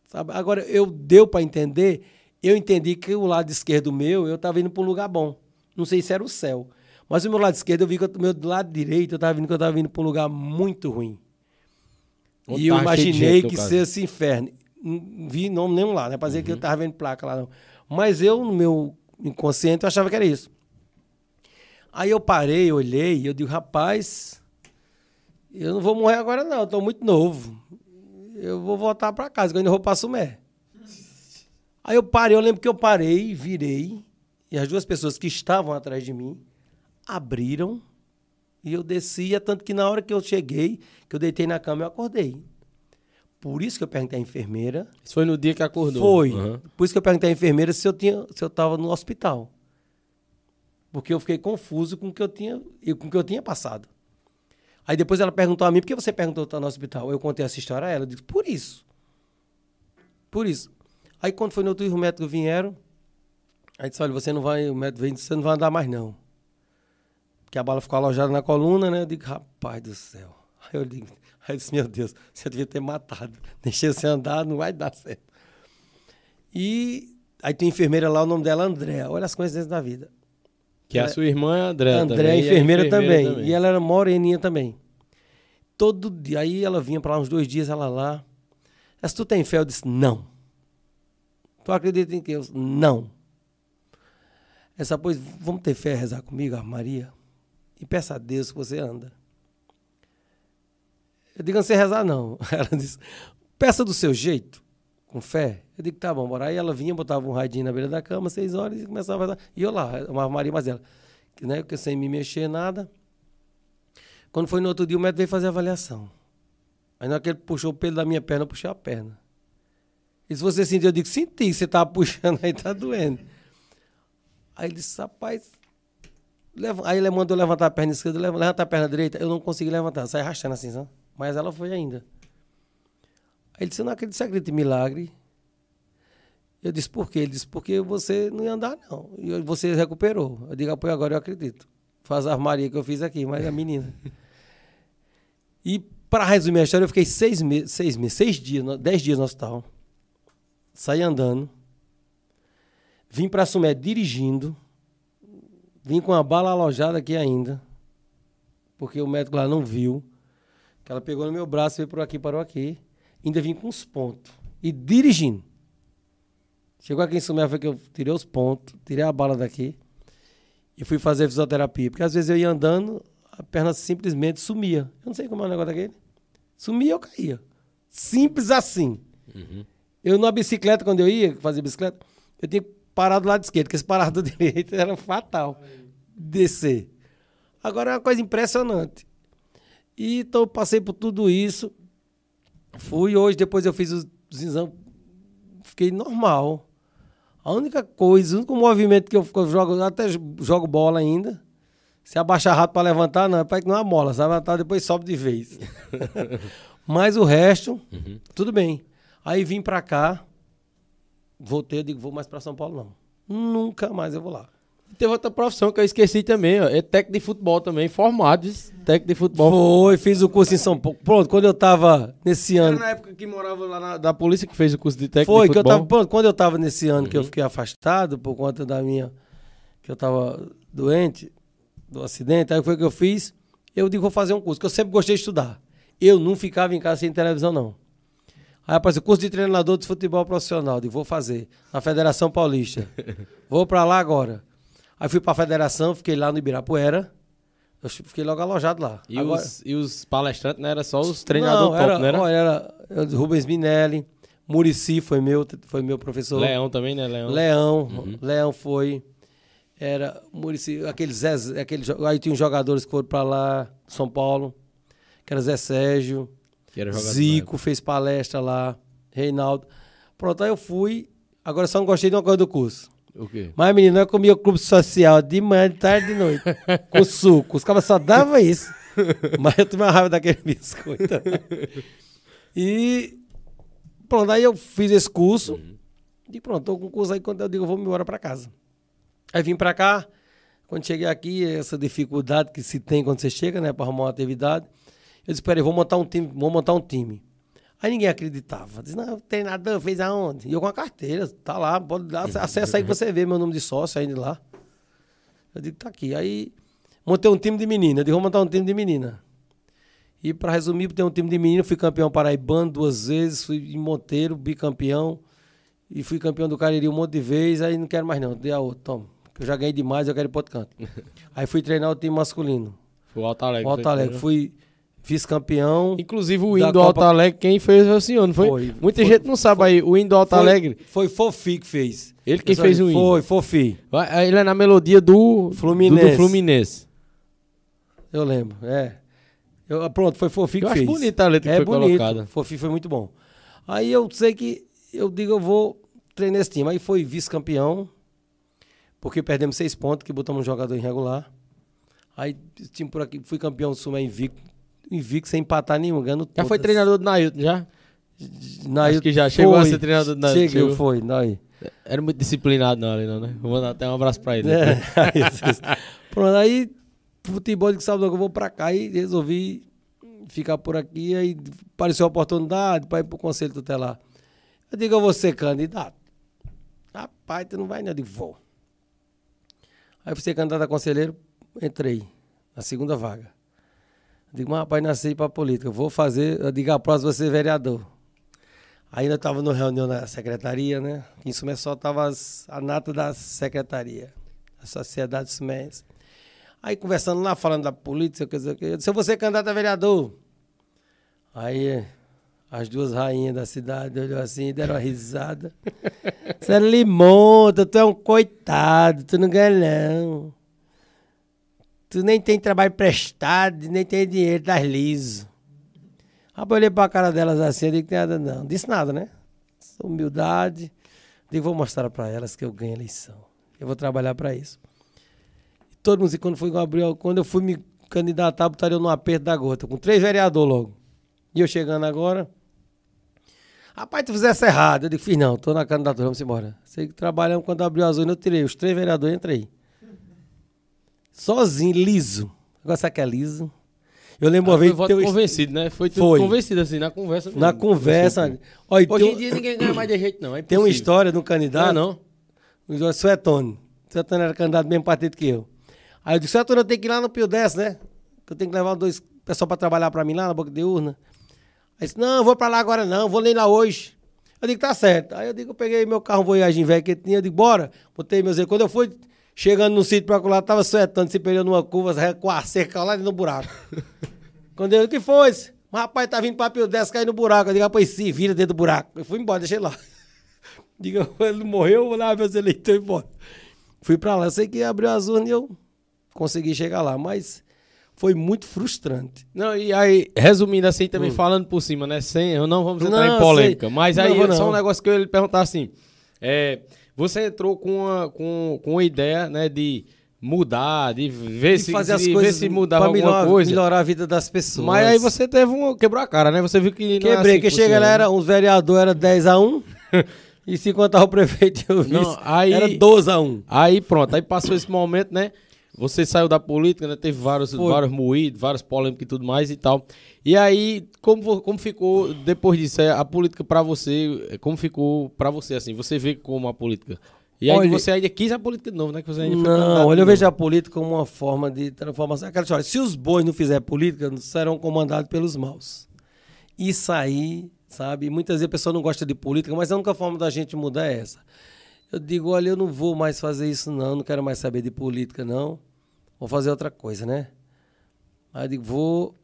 Sabe? Agora, eu deu para entender, eu entendi que o lado esquerdo meu, eu estava indo para um lugar bom. Não sei se era o céu. Mas o meu lado esquerdo, eu vi que o meu lado direito, eu estava vendo que eu estava indo para um lugar muito ruim. Onde E eu imaginei que caso. ser esse inferno. Não vi nome nenhum lá, né? Pra dizer que Uhum. eu tava vendo placa lá, não. Mas eu, no meu inconsciente, eu achava que era isso. Aí eu parei, olhei, e eu digo, rapaz, eu não vou morrer agora não, eu tô muito novo. Eu vou voltar pra casa, que eu ainda vou pra Sumé. Aí eu parei, eu lembro que eu parei, virei, e as duas pessoas que estavam atrás de mim abriram e eu descia, tanto que na hora que eu cheguei, que eu deitei na cama, eu acordei. Por isso que eu perguntei à enfermeira. Isso foi no dia que acordou. Foi. Aham. Por isso que eu perguntei à enfermeira se eu tinha, se eu estava no hospital. Porque eu fiquei confuso com o que eu tinha, e com o que eu tinha passado. Aí depois ela perguntou a mim, por que você perguntou se eu no hospital? Eu contei essa história a ela, eu disse, por isso. Por isso. Aí quando foi no outro dia, os médicos vieram, aí disse, olha, você não vai, o médico veio disse, você não vai andar mais não. Porque a bala ficou alojada na coluna, né? Eu digo, rapaz do céu. Aí eu digo, aí eu disse, meu Deus, você devia ter matado. Deixei você andar, não vai dar certo. E aí tem enfermeira lá, o nome dela é Andréa. Olha as coincidências da vida. Que a sua irmã é a André André, também. a e enfermeira, também. E ela era moreninha também. Todo dia. Aí ela vinha para lá uns dois dias, ela lá. Mas tu tem fé? Eu disse, não. Tu acredita em Deus? Não. Essa, pois, vamos ter fé, rezar comigo, Maria? E peça a Deus que você anda. Eu digo, não sei rezar, não. Ela disse, peça do seu jeito, com fé. Eu digo, tá bom, bora. Aí ela vinha, botava um radinho na beira da cama, seis horas, e começava a rezar. E eu lá, uma Maria, mas ela, que, né, que sem me mexer nada. Quando foi no outro dia, o médico veio fazer a avaliação. Aí na hora que ele puxou o pelo da minha perna, eu puxei a perna. E se você sentiu, eu digo, senti, você tava puxando, aí tá doendo. Aí ele disse, rapaz. leva- Aí ele mandou levantar a perna esquerda, leva- levanta a perna direita. Eu não consegui levantar, saí arrastando assim, sabe? Mas ela foi ainda. Aí ele disse, eu não acredito, você acredita em milagre? Eu disse, por quê? Ele disse, porque você não ia andar, não. E você recuperou. Eu digo, apoio agora eu acredito. Faz a armaria que eu fiz aqui, mas a menina. E para resumir a história, eu fiquei seis meses, seis meses, seis dias, dez dias no hospital. Saí andando. Vim para Sumé dirigindo. Vim com a bala alojada aqui ainda. Porque o médico lá não viu. Que ela pegou no meu braço, veio por aqui, parou aqui. Ainda vim com os pontos. E dirigindo. Chegou aqui em Sumé, foi que eu tirei os pontos, tirei a bala daqui. E fui fazer fisioterapia. Porque às vezes eu ia andando, a perna simplesmente sumia. Eu não sei como é o negócio daquele. Sumia ou caía. Simples assim. Eu numa bicicleta, quando eu ia fazer bicicleta, eu tinha que parar do lado esquerdo, porque se parar do direito era fatal descer. Agora é uma coisa impressionante. E então eu passei por tudo isso. Fui hoje, depois eu fiz os, os exames, fiquei normal. A única coisa, o único movimento que eu, eu jogo, eu até jogo bola ainda. Se abaixar rápido para levantar, não, é para que não é mola. Se levantar, depois sobe de vez. Mas o resto, tudo bem. Aí vim para cá, voltei, eu digo, vou mais para São Paulo, não. Nunca mais eu vou lá. Teve outra profissão que eu esqueci também, ó. É técnico de futebol também, formado, técnico de futebol. Foi, fiz o curso em São Paulo. Pronto, quando eu tava nesse Era ano. na época que morava lá na, da polícia que fez o curso de técnico Foi, de que eu futebol. tava. Pronto, quando eu tava nesse ano Uhum. que eu fiquei afastado por conta da minha. que eu tava doente, do acidente, aí foi que eu fiz. Eu digo, vou fazer um curso, que eu sempre gostei de estudar. Eu não ficava em casa sem televisão, não. Aí apareceu curso de treinador de futebol profissional. Digo, vou fazer. Na Federação Paulista. vou pra lá agora. Aí fui pra federação, fiquei lá no Ibirapuera. Eu fiquei logo alojado lá. E, Agora- os, e os palestrantes, né? Era só os treinadores não, top, era, né? Era? ó, era, era Rubens Minelli, Murici foi meu, foi meu professor. Leão também, né? Leão. Leão, Uhum. Leão foi. Era Murici, aqueles Zé, aqueles, aí tinha uns jogadores que foram pra lá, São Paulo, que era Zé Sérgio, Zico fez palestra lá, Reinaldo. Pronto, aí eu fui. Agora só não gostei de uma coisa do curso. O quê? Mas, menino, eu comia o clube social de manhã, de tarde e de noite. com suco. Os caras só davam isso. Mas eu tive uma raiva daquele biscoito. e pronto, aí eu fiz esse curso. E pronto, tô com o curso aí quando eu digo, eu vou me embora pra casa. Aí vim pra cá. Quando cheguei aqui, essa dificuldade que se tem quando você chega, né, pra arrumar uma atividade. Eu disse, peraí, vou montar um time, vou montar um time. Aí ninguém acreditava. Disse, não, treinador fez aonde? E eu com a carteira, tá lá, pode dar, acessa aí que você vê meu nome de sócio ainda lá. Eu digo, tá aqui. Aí montei um time de menina. Eu digo, vou montar um time de menina. E para resumir, tem um time de menino, fui campeão paraibano duas vezes, fui em Monteiro, bicampeão. E fui campeão do Cariri um monte de vezes, aí não quero mais não, dei a outra, toma. que Eu já ganhei demais, eu quero ir pro outro canto. aí fui treinar o time masculino. Foi o Alto Alegre. O Alto Alegre, primeiro. Fui vice-campeão. Inclusive o da hino do Alto Alegre, quem fez foi o senhor, não foi? Foi. Muita Foi. gente não sabe aí, o hino do Alto Foi- Alegre. Foi Fofi que fez. Ele quem Eu fez o hino. Foi, Fofi. Ele é na melodia do Fluminense. Do, do Fluminense. Eu lembro, é. Eu, pronto, foi Fofi que Eu acho fez. bonita a letra que é foi bonito. colocada. Fofi foi muito bom. Aí eu sei que eu digo, eu vou treinar esse time. Aí foi vice-campeão, porque perdemos seis pontos, que botamos um jogador irregular. Aí o time por aqui, fui campeão do Sul invicto, invicto sem empatar nenhum, ganhando Já foi todas. treinador do Nailton, já? Naí, Acho que já chegou a ser treinador do Nailton, Cheguei, chegou. foi, Naí. Era muito disciplinado não, ali não, né? Vou mandar até um abraço pra ele. É. Pronto, aí futebol de sábado eu vou pra cá e resolvi ficar por aqui. Aí apareceu a oportunidade para ir pro conselho tutelar. Eu digo, eu vou ser candidato. Rapaz, tu não vai não. Eu digo, vou. Aí fui ser candidato a conselheiro, entrei na segunda vaga. Digo, mas rapaz, nasci para política. Vou fazer, eu digo, a próxima ser vereador. Ainda estava numa reunião na secretaria, né? Em Sumé só estava a nata da secretaria, a sociedade sumense. Aí conversando lá, falando da política, quer dizer, eu disse, eu vou ser candidato a vereador. Aí as duas rainhas da cidade olhou assim e deram uma risada. Você é limonta, tu é um coitado, tu não ganha não. Tu nem tem trabalho prestado, nem tem dinheiro, tá liso. Rapaz, eu olhei pra cara delas assim, eu digo, nada não. Disse nada, né? Humildade. Digo, vou mostrar pra elas que eu ganho a eleição. Eu vou trabalhar pra isso. E todo mundo, quando, abrir- quando eu fui me candidatar, botaria eu no aperto da gota, com três vereadores logo. E eu chegando agora. Rapaz, tu fizesse errado. Eu digo, fiz não, tô na candidatura, vamos embora. Sei que trabalhamos quando abriu as urnas, eu tirei. Os três vereadores, eu entrei. Sozinho, liso. Agora sabe o que é liso? Eu lembro uma Ah, foi vez voto teu- convencido, né? Foi tudo Foi. convencido assim, na conversa. na mesmo. conversa. Olha, Hoje em dia ninguém ganha mais de jeito, não. É tem uma história de um candidato. Ah, não? O Suetone. Suetone era candidato do mesmo partido que eu. Aí eu disse, Suetone, eu tenho que ir lá no Pio 10, né? Que eu tenho que levar dois pessoal pra trabalhar pra mim lá na boca de urna. Aí disse, não, eu vou pra lá agora não, vou nem lá hoje. Eu digo, tá certo. Aí eu digo, eu peguei meu carro, um Voyage velho que tinha, eu digo, bora. Botei meus. Quando eu fui chegando no sítio pra lá, tava Suetone se perdeu numa curva, com a cerca lá dentro do buraco. Quando eu, o que foi? Mas Rapaz, tá vindo papel 10, cair no buraco. Eu digo, rapaz, se vira dentro do buraco. Eu fui embora, deixei lá. Diga, ele morreu, eu vou lá os eleitores embora. Fui pra lá, eu sei que abriu as urnas e eu consegui chegar lá, mas foi muito frustrante. Não, e aí, resumindo assim, também falando por cima, né? Sem, eu não vamos entrar Hum. Não, em polêmica. sei. Mas Não, aí, vou só não. um negócio que eu ia lhe perguntar assim. É, você entrou com uma, com, com uma ideia, né, de mudar, de ver E se, fazer as de coisas ver se mudava melhorar, coisa. melhorar a vida das pessoas. Mas aí você teve um. Quebrou a cara, né? Você viu que. não é Quebrei, assim que chega lá, né? era, os vereadores era 10 a 1 e se contar o prefeito e o vice, Não, aí- era 12 a 1 Aí pronto, aí passou esse momento, né? Você saiu da política, né? Teve vários, Foi. vários moídos, várias polêmicas e tudo mais e tal. E aí, como, como ficou depois disso? é, A política pra você, é, como ficou pra você, assim? Você vê como a política? E aí Olha- você ainda quis a política de novo, né? Que você ainda Não, olha, eu vejo a política como uma forma de transformação. Aquela história, se os bois não fizerem política, serão comandados pelos maus. Isso aí, sabe? Muitas vezes a pessoa não gosta de política, mas a única forma da gente mudar é essa. Eu digo, olha, eu não vou mais fazer isso não, não quero mais saber de política não. Vou fazer outra coisa, né? Aí eu digo, vou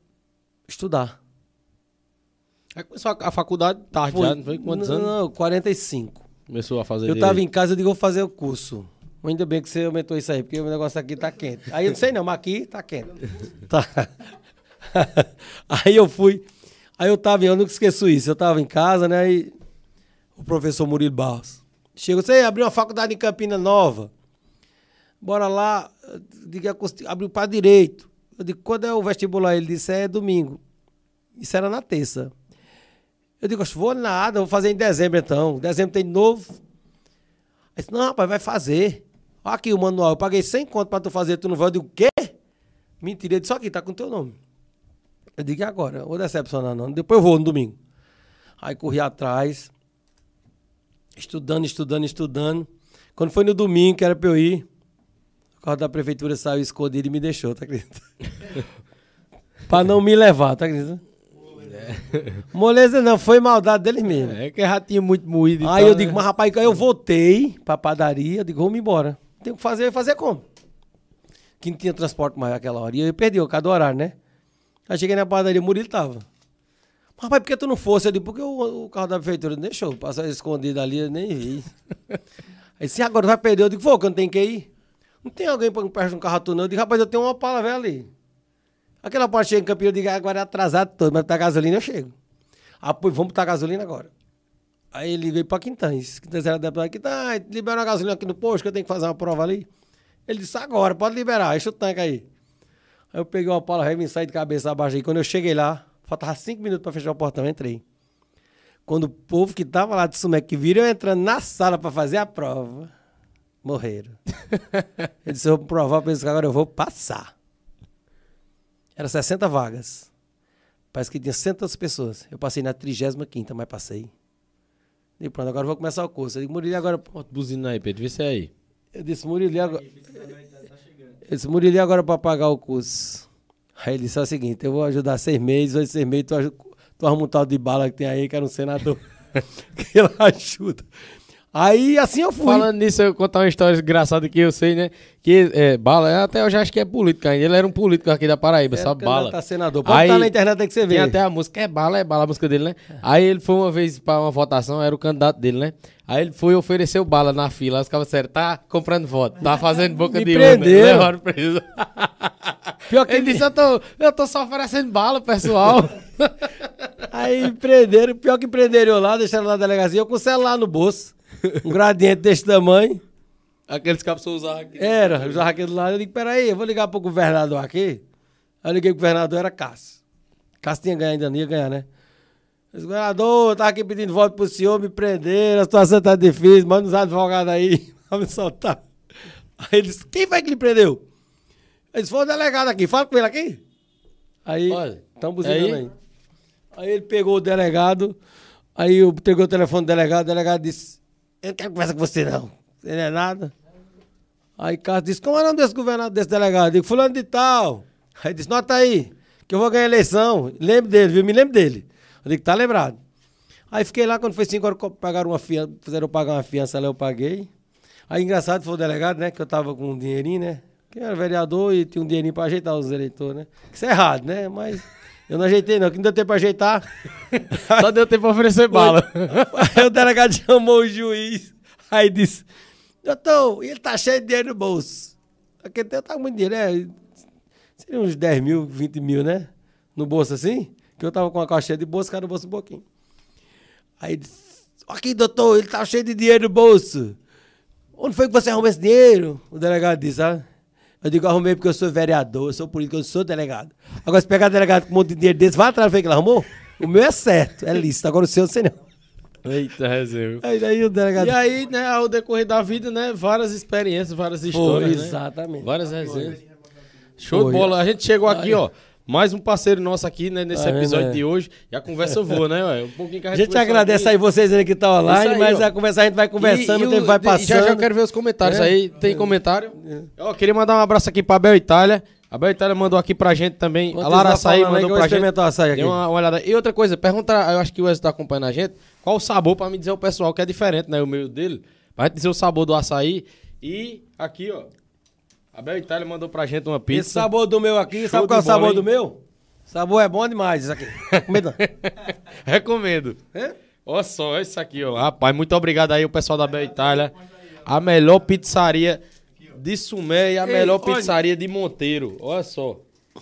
estudar. Aí começou a, a faculdade tarde já, não foi? Quantos não, anos Não, 45. começou a fazer Eu tava direito? em casa, eu digo, vou fazer o curso. Ainda bem que você aumentou isso aí, porque o negócio aqui tá quente. Aí eu não sei não, mas aqui tá quente. Tá. Aí eu fui. Aí eu tava, eu nunca esqueço isso. Eu tava em casa, né? E o professor Murilo Barros chegou, você abriu uma faculdade em Campina Nova. Bora lá. Eu digo, "É costi- abriu para direito. Eu digo, quando é o vestibular? Ele disse, é domingo. Isso era na terça. Eu digo, "Oxe, vou nada, vou fazer em dezembro então. Dezembro tem de novo. Aí disse, não, rapaz, vai fazer. Olha aqui o manual, eu paguei 100 conto pra tu fazer, tu não vai. Eu digo, o quê? Mentira, ele disse, aqui, tá com teu nome. Eu digo, e agora? Vou decepcionar não, depois eu vou no domingo. Aí corri atrás, estudando, estudando, estudando. Quando foi no domingo, que era pra eu ir, carro da prefeitura saiu escondido e me deixou, tá acredita? pra não me levar, tá acredita? Moleza não, foi maldade deles mesmo. É que já tinha muito moído Aí tal, eu digo, né? mas rapaz, aí eu voltei pra padaria, eu digo, vamos embora. Tem que fazer, fazer como? Que não tinha transporte mais naquela hora. E eu perdi o cada horário, né? Aí cheguei na padaria, o Murilo tava. Mas, rapaz, por que tu não fosse? Eu digo, porque o, o carro da prefeitura não deixou, passar escondido ali, eu nem vi. Aí se agora vai perder, eu digo, vou, que eu não tenho que ir. Não tem alguém pra me prestar um carro a tu, não. Eu digo, rapaz, eu tenho uma pala velha ali. Aquela parte chega em Campinas, eu digo, agora é atrasado todo, mas botar gasolina eu chego. Ah, pois vamos botar gasolina agora. Aí ele veio pra Quintães. Quintães era deputado. Quintães, libera uma gasolina aqui no posto que eu tenho que fazer uma prova ali. Ele disse, agora, pode liberar, enche o tanque aí. Aí eu peguei uma pala ré e saí de cabeça abaixo aí. Quando eu cheguei lá, faltava cinco minutos pra fechar o portão, eu entrei. Quando o povo que tava lá de Sumeco que viram entrando na sala pra fazer a prova, morreram. Ele disse, eu vou provar pra eles que agora eu vou passar. Era 60 vagas. Parece que tinha 100 pessoas. Eu passei na 35ª, mas passei. E pronto, agora eu vou começar o curso. Eu digo, Murilo, agora... Buzina aí, Pedro, vê se é aí. Eu disse, Murilo, agora... Eu disse, Murilo, agora pra pagar o curso? Aí ele disse, é o seguinte, eu vou ajudar seis meses, oito, seis meses, tu, aju- tu arruma um tal de bala que tem aí, que era um senador. que ele ajuda. Aí, assim eu fui. Falando nisso, eu vou contar uma história engraçada que eu sei, né? Que é, Bala, até eu já acho que é político ainda. Ele era um político aqui da Paraíba, Era sabe? Bala. a senador. Pode Aí- estar na internet aí que você vê. Tem até a música, é Bala, é Bala a música dele, né? Aí ele foi uma vez pra uma votação, era o candidato dele, né? Aí ele foi oferecer o Bala na fila. Aí os caras disseram, tá comprando voto, tá fazendo boca Me de urna. Levaram preso. Pior que Ele disse, eu tô, eu tô só oferecendo bala, pessoal. Aí prenderam, pior que prenderam eu lá, deixaram lá na delegacia, eu com o celular no bolso. Um gradiente desse tamanho. Aqueles cabos usavam aqui. Era, usava aquele lado. Eu digo, peraí, eu vou ligar pro governador aqui. Aí eu liguei pro governador, era Cássio. Cássio tinha ganho ainda, não ia ganhar, né? Disse, governador, eu tava aqui pedindo voto pro senhor, me prenderam, a situação tá difícil, manda os advogados aí pra me soltar. Aí ele disse, quem foi que lhe prendeu? Ele disse, foi o delegado aqui, fala com ele aqui. Aí, estão buzinando aí? aí. Aí ele pegou o delegado, aí eu peguei o telefone do delegado, o delegado disse, eu não quero conversar com você não, você não é nada. Aí Cássio disse, como é o nome desse governador, desse delegado? Eu digo, fulano de tal. Aí disse, nota aí, que eu vou ganhar eleição. Lembro dele, viu? Me lembro dele. Eu digo, tá lembrado. Aí fiquei lá, quando foi cinco horas, pagaram uma fiança, fizeram eu pagar uma fiança lá, eu paguei. Aí engraçado foi o delegado, né, que eu tava com um dinheirinho, né? Que era vereador e tinha um dinheirinho pra ajeitar os eleitores, né? Isso é errado, né? Mas Eu não ajeitei, não, que não deu tempo pra ajeitar. Só deu tempo pra oferecer bala. Aí o delegado chamou o juiz. Aí disse: Doutor, ele tá cheio de dinheiro no bolso. Aquele tempo tá muito dinheiro, né? Seria uns 10 mil, 20 mil, né? No bolso assim. Que eu tava com a caixa de bolso, cara no bolso um pouquinho. Aí disse: Aqui, doutor, ele tá cheio de dinheiro no bolso. Onde foi que você arrumou esse dinheiro? O delegado disse, sabe? Eu digo, arrumei porque eu sou vereador, eu sou político, eu sou delegado. Agora, se pegar delegado com um monte de dinheiro desse, vai atrás do que ele arrumou? O meu é certo, é lícito. Agora o seu, eu sei não. Eita, reserva. Aí daí o delegado. E aí, né, ao decorrer da vida, né, várias experiências, várias histórias, né? exatamente. Várias resenhas. Show de bola. A gente chegou aqui, ó. Mais um parceiro nosso aqui, né, nesse vendo, episódio é? de hoje. E a conversa voa, né, ué? Um pouquinho que a A gente gente conversou agradece aqui. aí vocês ainda que estão online, aí, mas ó. a conversa a gente vai conversando, E- e o tempo vai passando. Já já eu quero ver os comentários É. aí. Tem comentário? Ó, queria mandar um abraço aqui pra Bel Itália. A Bel Itália mandou aqui pra gente também. Enquanto a Lara Açaí aí mandou pra gente. o açaí aqui. Dê uma olhada. E outra coisa, pergunta, eu acho que o Wesley tá acompanhando a gente, qual o sabor pra me dizer o pessoal que é diferente, né? O meio dele. Pra gente dizer o sabor do açaí. E aqui, ó. A Bel Itália mandou pra gente uma pizza. Esse sabor do meu aqui, Show sabe qual é o sabor hein? do meu? Sabor é bom demais, isso aqui. Recomendo. É? Olha só, isso aqui, ó. Rapaz, muito obrigado aí, o pessoal da Bel Itália. A melhor pizzaria de Sumé e a Ei, melhor olha. pizzaria de Monteiro. Olha só.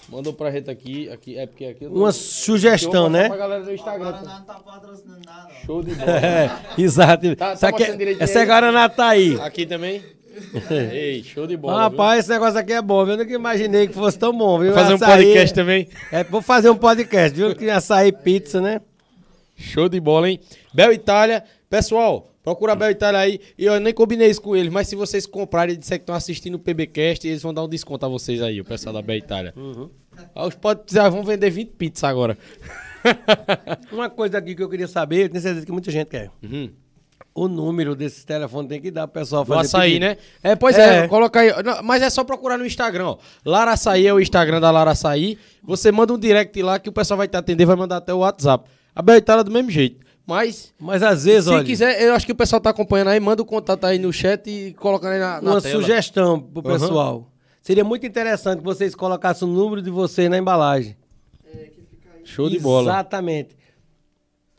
Mandou pra gente aqui. aqui é porque aqui Uma sugestão, né? Pra galera do Instagram. Guaraná não tá patrocinando nada. ó. Show de bola. É, exato. Tá- tá é, essa é aí? Guaraná tá aí. Aqui também. Ei, show de bola. Rapaz, esse negócio aqui é bom, viu? Eu nunca imaginei que fosse tão bom, viu? viu? fazer um Açaí- podcast também. É, vou fazer um podcast, viu? Que açaí pizza, né? Show de bola, hein? Bel Itália. Pessoal, procura a Bel Itália aí. E eu nem combinei isso com eles, mas se vocês comprarem e disser que estão assistindo o PBcast, eles vão dar um desconto a vocês aí, o pessoal da Bel Itália. Ah, Os pode dizer, vão vender 20 pizzas agora. Uma coisa aqui que eu queria saber, tenho certeza que muita gente quer. Uhum. O número desses telefones tem que dar pro pessoal Do fazer açaí, pedido. né? É, pois é, É. coloca aí. Não, mas é só procurar no Instagram, ó. Lara Açaí é o Instagram da Lara Açaí. Você manda um direct lá que o pessoal vai te atender, vai mandar até o WhatsApp. A Bel Itália é do mesmo jeito. Mas, Mas às vezes, se olha, quiser, eu acho que o pessoal tá acompanhando aí, manda o contato aí no chat e coloca aí na, na uma tela. sugestão pro pessoal. Seria muito interessante que vocês colocassem o número de vocês na embalagem. Show de bola. Exatamente.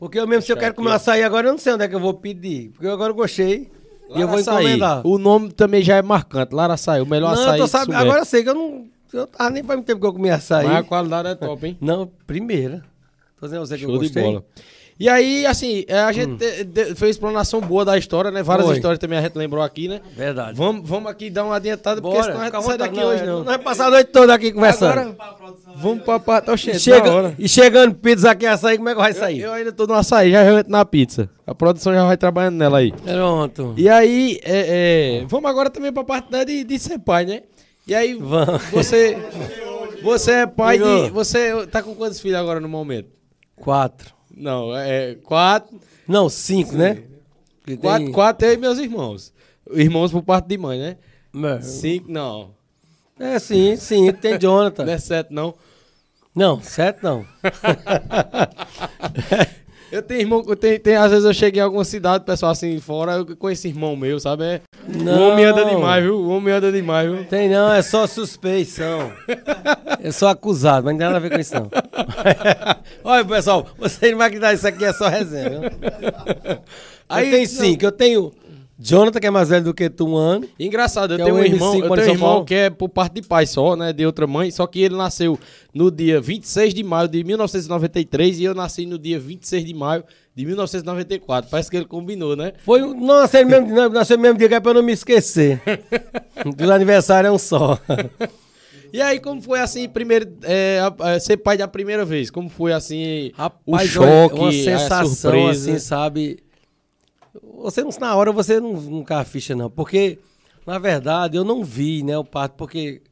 Porque eu mesmo, se eu quero comer um açaí agora, eu não sei onde é que eu vou pedir. Porque eu agora gostei. e eu vou Açaí. encomendar. O nome também já é marcante. Lara Açaí, o melhor não, açaí eu de. Agora eu sei que eu não. Eu tava nem faz muito tempo que eu comi açaí. Mas a qualidade é top, hein? Não, primeira. Tô dizendo você que eu Show de gostei. bola. E aí, assim, é, a gente te- de- fez explanação boa da história, né? Várias histórias também a gente lembrou aqui, né? Verdade. Vamos, vamos aqui dar uma adiantada, porque Bora, senão a gente não sai daqui hoje, não. Não vai passar a noite toda aqui conversando. Agora, vamos pra parte e, Oxente, chega, e chegando pizza aqui, açaí, como é que vai sair? Eu, eu ainda tô no açaí, já entro na pizza. A produção já vai trabalhando nela aí. Pronto. E aí, é, é, vamos agora também pra parte né, de, de ser pai, né? E aí, Vamos. você, você é pai Chegou. de... Você tá com quantos filhos agora no momento? Quatro. Não, é quatro. Não, cinco, né? Quatro, tem- quatro e meus irmãos. Irmãos por parte de mãe, né? Mas- Cinco, não. É, sim, sim, tem Jonathan. Não é sete, não. Não, sete não. Eu tenho irmão, eu tenho, tem- às vezes eu chego em alguma cidade, pessoal assim, fora, eu conheço irmão meu, sabe? É, O Não. homem anda demais, viu? O homem anda demais, viu? Tem não, é só suspeição. É só acusado, mas não tem nada a ver com isso não. Olha, pessoal, você não vai acreditar, isso aqui é só resenha. Viu? Aí tem não. cinco. Eu tenho Jonathan, que é mais velho do que tu, um ano. Engraçado, eu é tenho o um irmão, eu tenho um irmão que é por parte de pai só, né? De outra mãe, só que ele nasceu no dia 26 de maio de 1993 e eu nasci no dia 26 de maio de 1994. Parece que ele combinou, né? Foi, um- não nasceu no mesmo, não, nasceu no mesmo dia, que é pra eu não me esquecer. Os aniversários é um só. E aí, como foi assim, primeiro, é, a- a- ser pai da primeira vez? Como foi assim, o Rapaz, choque, uma a sensação surpresa? assim, sabe? Você não, na hora você não, não cai a ficha, não. Porque, na verdade, eu não vi, né, o parto, porque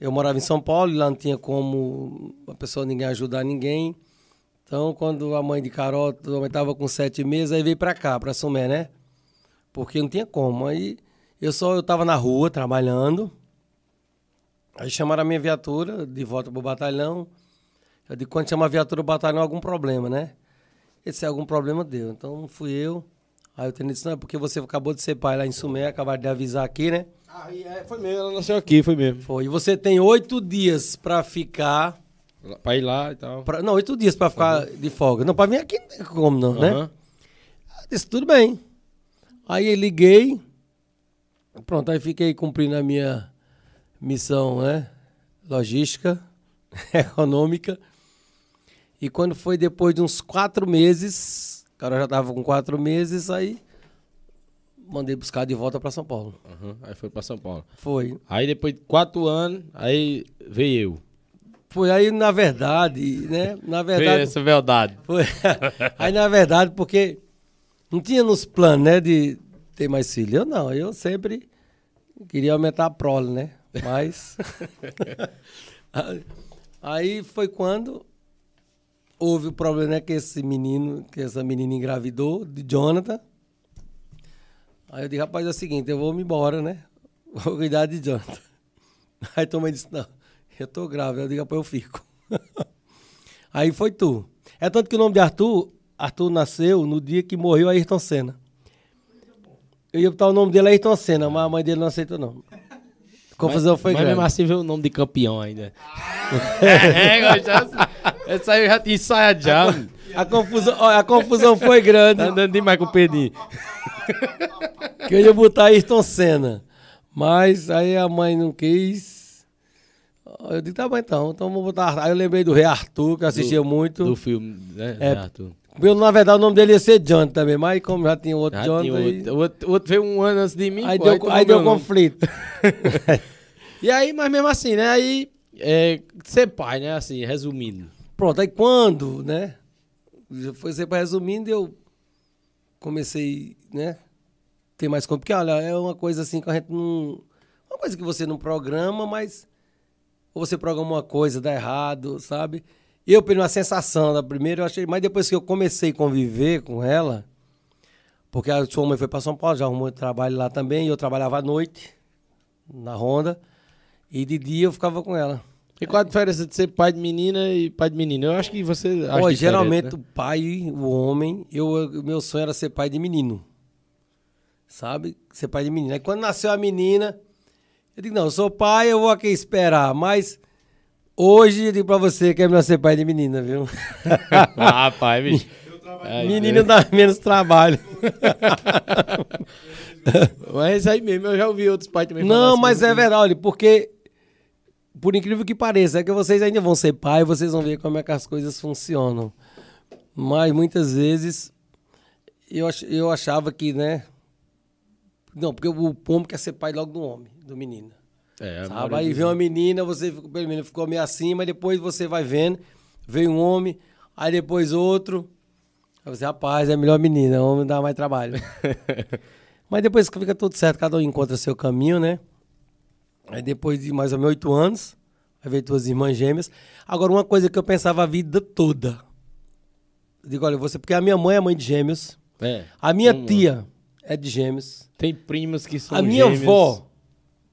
eu morava em São Paulo e lá não tinha como a pessoa ninguém ajudar ninguém. Então, quando a mãe de Carol estava com sete meses, aí veio pra cá, pra Sumé, né? Porque não tinha como. Aí eu só eu tava na rua trabalhando. Aí chamaram a minha viatura de volta pro batalhão. Eu digo, quando chama a viatura do batalhão, algum problema, né? Esse é algum problema deu. Então fui eu. Aí o tenente disse, não, é porque você acabou de ser pai lá em Sumé, acabaram de avisar aqui, né? Ah, é, foi mesmo, ela nasceu aqui, foi mesmo. Foi. E você tem oito dias pra ficar Pra ir lá e tal. Pra, não, oito dias pra ficar de folga. Não, pra vir aqui não tem como não, né? Aham. Eu Disse, tudo bem. Aí eu liguei. Pronto, aí fiquei cumprindo a minha missão, né? Logística, econômica. E quando foi depois de uns quatro meses, cara já tava com quatro meses, aí mandei buscar de volta pra São Paulo. Aham. Aí foi pra São Paulo. Foi. Aí depois de quatro anos, aí veio eu. Foi aí, na verdade, né? Na Veio verdade. essa verdade. Foi. Aí, na verdade, porque não tinha nos planos, né, de ter mais filho. Eu não, eu sempre queria aumentar a prole, né? Mas. aí foi quando houve o problema, né, que esse menino, que essa menina engravidou, de Jonathan. Aí eu disse, rapaz, é o seguinte, eu vou me embora, né? Vou cuidar de Jonathan. Aí tua mãe disse, não, eu tô grávida. Eu digo, rapaz, eu fico. Aí foi tu. É tanto que o nome de Arthur, Arthur nasceu no dia que morreu Ayrton Senna. Eu ia botar o nome dele Ayrton Senna, mas a mãe dele não aceitou não. A confusão foi Mas grande. mesmo assim veio o nome de campeão ainda. é, é, já, essa aí eu já tinha ensaiado já. mano. A confusão, ó, a confusão foi grande. Tá andando demais com o Pedrinho. que eu ia botar Ayrton Senna. Mas aí a mãe não quis. Eu disse, tá bom então, então vamos botar. Aí eu lembrei do Rei Arthur, que eu assistia muito. Do filme, né? É. Arthur. Eu, na verdade, o nome dele ia ser John também, mas como já tinha outro Já John, tinha aí, outro, outro, outro veio um ano antes de mim. aí pô, deu, tomou aí deu meu conflito. E aí, mas mesmo assim, né? Aí, é, ser pai, né? Assim, resumindo. Pronto, aí quando, né? Foi sempre resumindo, eu comecei, né? Ter mais conta. Porque, olha, é uma coisa assim que a gente não. Uma coisa que você não programa, mas. Ou você programa uma coisa, dá errado, sabe? Eu, pela uma sensação da primeira, eu achei. Mas depois que eu comecei a conviver com ela, porque a sua mãe foi para São Paulo, já arrumou trabalho lá também, e eu trabalhava à noite, na Honda, e de dia eu ficava com ela. E qual a diferença de ser pai de menina e pai de menino? Eu acho que você. acha Ó, geralmente né? o pai, o homem, eu, o meu sonho era ser pai de menino. Sabe? Ser pai de menina. Aí quando nasceu a menina, eu digo, não, eu sou pai, eu vou aqui esperar. Mas hoje eu digo pra você que é melhor ser pai de menina, viu? ah, pai, bicho. Menino dá menos trabalho. Mas aí mesmo, eu já ouvi outros pais também Não, assim, mas é que- verdade, olha, porque, por incrível que pareça, é que vocês ainda vão ser pai, vocês vão ver como é que as coisas funcionam. Mas muitas vezes eu, ach- eu achava que, né? Não, porque o homem quer ser pai logo do homem, do menino. É, Sabe? Aí vem uma menina, você ficou, ficou meio assim, mas depois você vai vendo, veio um homem, aí depois outro. Aí você, rapaz, é melhor menina, homem dá mais trabalho. mas depois que fica tudo certo, cada um encontra seu caminho, né? Aí depois de mais ou menos oito anos, aí veio tuas irmãs gêmeas. Agora, uma coisa que eu pensava a vida toda. Eu digo, olha, você, porque a minha mãe é mãe de gêmeos, É. a minha tia é de gêmeos, Tem primos que são a minha gêmeos. avó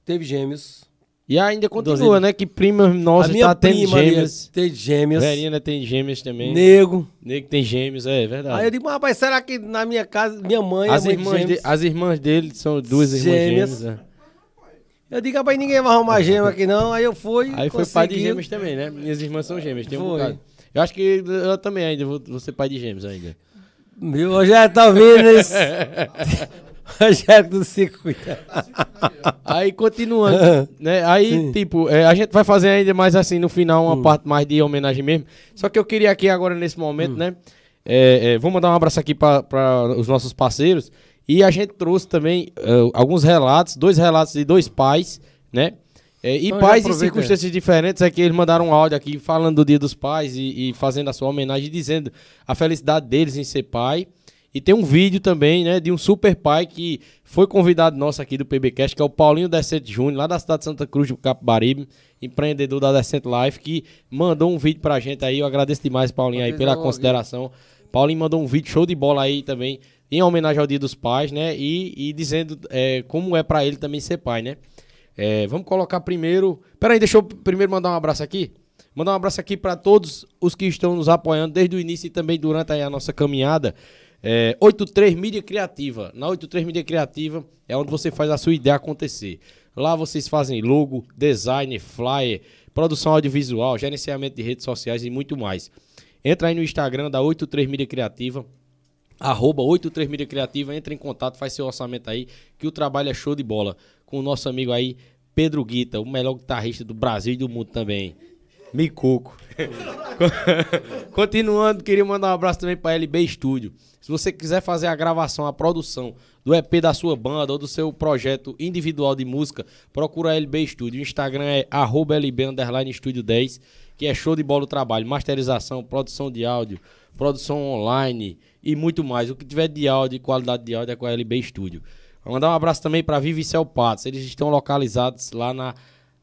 teve gêmeos. E ainda continua, né? Que primas nossas minha tá tendo gêmeos. tem gêmeas. Verina tem gêmeos também. Nego. Nego tem gêmeos, é verdade. Aí eu digo, mas rapaz, será que na minha casa, minha mãe as, é de irmãs de- gêmeos? as irmãs dele são duas irmãs Gêmeas. gêmeas. é. Eu digo, rapaz, ninguém vai arrumar gêmeo aqui não. Aí eu fui, Aí foi pai de consegui. gêmeos também, né? Minhas irmãs são gêmeas, tem um Foi. bocado. Eu acho que eu também ainda vou, vou ser pai de gêmeos ainda. Meu, já tá ouvindo isso. Rogério do circuito. Aí continuando, né? Aí, tipo, é, a gente vai fazer ainda mais assim no final, uma parte mais de homenagem mesmo. Só que eu queria aqui agora nesse momento, né? é, é, vou mandar um abraço aqui para os nossos parceiros. E a gente trouxe também é, alguns relatos, dois relatos de dois pais, né? É, e Então pais em circunstâncias diferentes, é que eles mandaram um áudio aqui falando do Dia dos Pais e, e fazendo a sua homenagem, dizendo a felicidade deles em ser pai. E tem um vídeo também, né, de um super pai que foi convidado nosso aqui do PBcast, que é o Paulinho Decente Júnior, lá da cidade de Santa Cruz do Capibaribe, empreendedor da Decente Life, que mandou um vídeo pra gente aí. Eu agradeço demais, Paulinho, aí, pela consideração. Paulinho mandou um vídeo show de bola aí também, em homenagem ao Dia dos Pais, né? E, e dizendo é, como é pra ele também ser pai, né? É, vamos colocar primeiro. Peraí, deixa eu primeiro mandar um abraço aqui. Mandar um abraço aqui para todos os que estão nos apoiando desde o início e também durante aí a nossa caminhada. É, 83 Mídia Criativa. Na 83 Mídia Criativa é onde você faz a sua ideia acontecer. Lá vocês fazem logo, design, flyer, produção audiovisual, gerenciamento de redes sociais e muito mais. Entra aí no Instagram da 83 Mídia Criativa, arroba 83 Mídia Criativa, entra em contato, faz seu orçamento aí, que o trabalho é show de bola. Com o nosso amigo aí, Pedro Guita, o melhor guitarrista do Brasil e do mundo também. Micuco. Continuando, queria mandar um abraço também para LB Studio. Se você quiser fazer a gravação, a produção do EP da sua banda ou do seu projeto individual de música, procura a LB Studio. O Instagram é arroba LB Studio 10, que é show de bola o trabalho. Masterização, produção de áudio, produção online e muito mais. O que tiver de áudio e qualidade de áudio é com a LB Studio. Vou mandar um abraço também para Vivicel Patos. Eles estão localizados lá na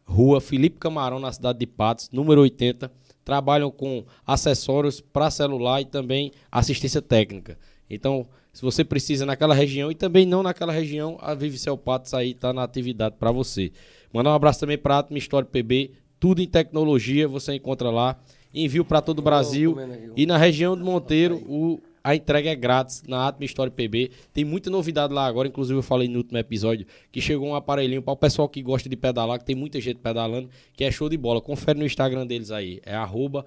rua Felipe Camarão, na cidade de Patos, número 80. Trabalham com acessórios para celular e também assistência técnica. Então, se você precisa naquela região e também não naquela região, a Vivicel Patos aí está na atividade para você. Mandar um abraço também para a Atma História PB, tudo em tecnologia, você encontra lá. Envio para todo o Brasil. E na região do Monteiro, o a entrega é grátis na Atma Story PB. Tem muita novidade lá agora, inclusive eu falei no último episódio que chegou um aparelhinho para o pessoal que gosta de pedalar, que tem muita gente pedalando, que é show de bola. Confere no Instagram deles aí, é arroba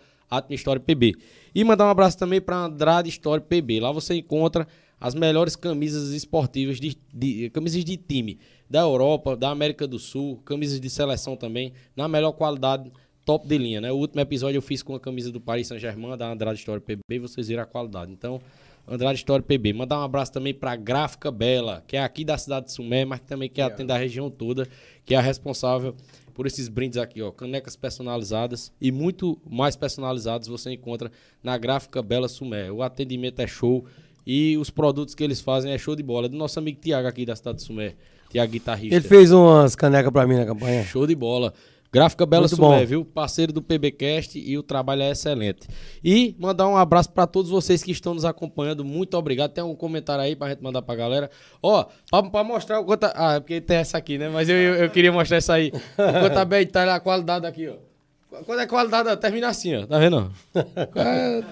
PB. E mandar um abraço também para Andrade Story PB. Lá você encontra as melhores camisas esportivas, de, de, camisas de time da Europa, da América do Sul, camisas de seleção também, na melhor qualidade top de linha, né? O último episódio eu fiz com a camisa do Paris Saint-Germain, da Andrade Story PB, vocês viram a qualidade. Então, Andrade Story PB. Mandar um abraço também para Gráfica Bela, que é aqui da cidade de Sumé, mas que também que atende a região toda, que é a responsável por esses brindes aqui, ó, canecas personalizadas e muito mais personalizados você encontra na Gráfica Bela Sumé. O atendimento é show e os produtos que eles fazem é show de bola. É do nosso amigo Tiago aqui da cidade de Sumé, Tiago guitarrista. Ele fez umas canecas para mim na campanha. Show de bola. Gráfica Bela Muito Sumé, bom. viu? Parceiro do PBcast e o trabalho é excelente. E mandar um abraço para todos vocês que estão nos acompanhando. Muito obrigado. Tem um comentário aí pra gente mandar pra galera. Ó, pra mostrar o quanto. Ah, é porque tem essa aqui, né? Mas eu, eu, eu queria mostrar essa aí. Quanto tá bem, tá a qualidade aqui, ó. Quando é a qualidade, termina assim, ó. Tá vendo? É,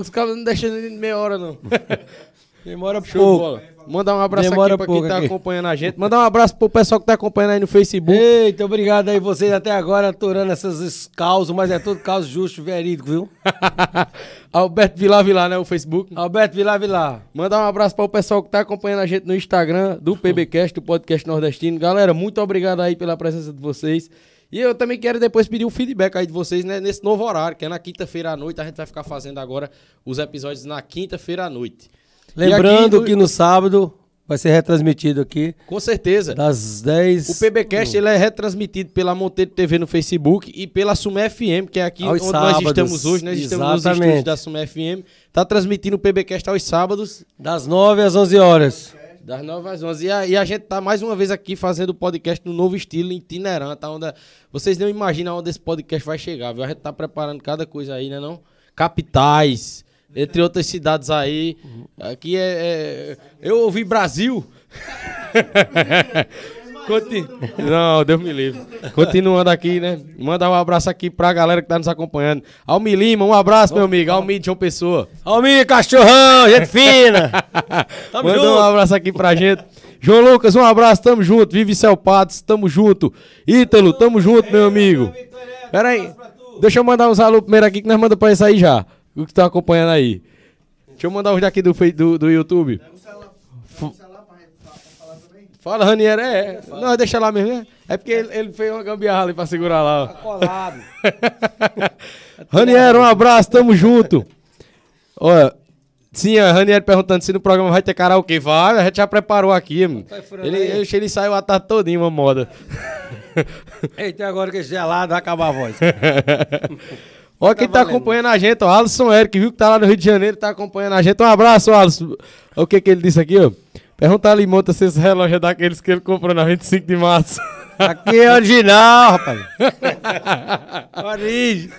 os caras não deixam meia hora, não. Demora Show pouco. Mandar um abraço Demora aqui pra quem tá aqui. acompanhando a gente. Mandar um abraço pro pessoal que tá acompanhando aí no Facebook. Eita, obrigado aí vocês até agora aturando essas causas, mas é tudo caos justo, verídico, viu? Alberto Vilar Vilar, né? O Facebook. Alberto Vilar Vilar. Mandar um abraço para o pessoal que tá acompanhando a gente no Instagram do PBcast, do podcast nordestino. Galera, muito obrigado aí pela presença de vocês. E eu também quero depois pedir um feedback aí de vocês né, nesse novo horário, que é na quinta-feira à noite. A gente vai ficar fazendo agora os episódios na quinta-feira à noite. Lembrando aqui, que no sábado vai ser retransmitido aqui. Com certeza. Das 10. O PBcast ele é retransmitido pela Monteiro TV no Facebook e pela Sumé FM, que é aqui aos onde sábados. nós estamos hoje. Nós estamos nos estúdios da Sumé FM. Tá transmitindo o PBcast aos sábados. Das 9 às 11 horas. Das 9 às 11. E a, e a, gente tá mais uma vez aqui fazendo o podcast no novo estilo, itinerante. Tá onde, vocês não imaginam onde esse podcast vai chegar, viu? A gente tá preparando cada coisa aí, né não? Capitais entre outras cidades aí. Aqui é. é... Eu ouvi Brasil. Conti... Não, Deus me livre. Continuando aqui, né? Mandar um abraço aqui pra galera que tá nos acompanhando. Almi Lima, um abraço, meu amigo. Almi de João Pessoa. Almi, cachorrão, gente fina. Tamo Manda junto. um abraço aqui pra gente. João Lucas, um abraço, tamo junto. Vive Céu Patos, tamo junto. Ítalo, tamo junto, meu amigo. Pera aí. Deixa eu mandar um saludo primeiro aqui que nós mandamos pra isso aí já o que tá acompanhando aí. Deixa eu mandar uns daqui do, do, do YouTube. Fala, Raniero, é. Não, deixa lá mesmo, né? É porque ele, ele fez uma gambiarra ali pra segurar lá. Tá colado. Raniero, um abraço, tamo junto. Olha, sim, a perguntando se no programa vai ter karaokê. Vai, a gente já preparou aqui, mano. Tá ele, ele, ele saiu a tarde todinha, uma moda. Eita, agora que é gelado, vai acabar a voz. Olha quem tá, tá acompanhando a gente, ó. Alisson Eric, viu que tá lá no Rio de Janeiro, tá acompanhando a gente. Um abraço, Alisson. O que que ele disse aqui, ó? Pergunta ali, Monta, se esse relógio é daqueles que ele comprou na 25 de março. Aqui é original, rapaz. Origem.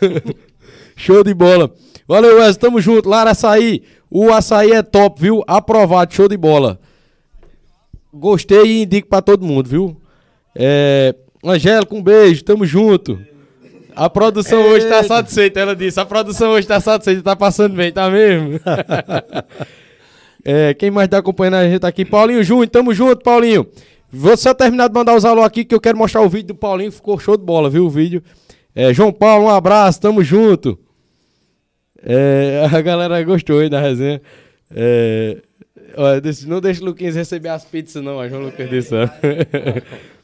Show de bola. Valeu, Wes, tamo junto. Lara Açaí. O açaí é top, viu? Aprovado, show de bola. Gostei e indico pra todo mundo, viu? É... Angélica, um beijo, tamo junto. A produção Eita. hoje tá satisfeita, ela disse. A produção hoje tá satisfeita, tá passando bem, tá mesmo? é, quem mais tá acompanhando a gente aqui? Paulinho Júnior, tamo junto, Paulinho. Vou só terminar de mandar os alô aqui que eu quero mostrar o vídeo do Paulinho, ficou show de bola, viu o vídeo? É, João Paulo, um abraço, tamo junto. É, a galera gostou aí da resenha. É, não deixa o Luquinhas receber as pizzas, não, a João Lucas disse.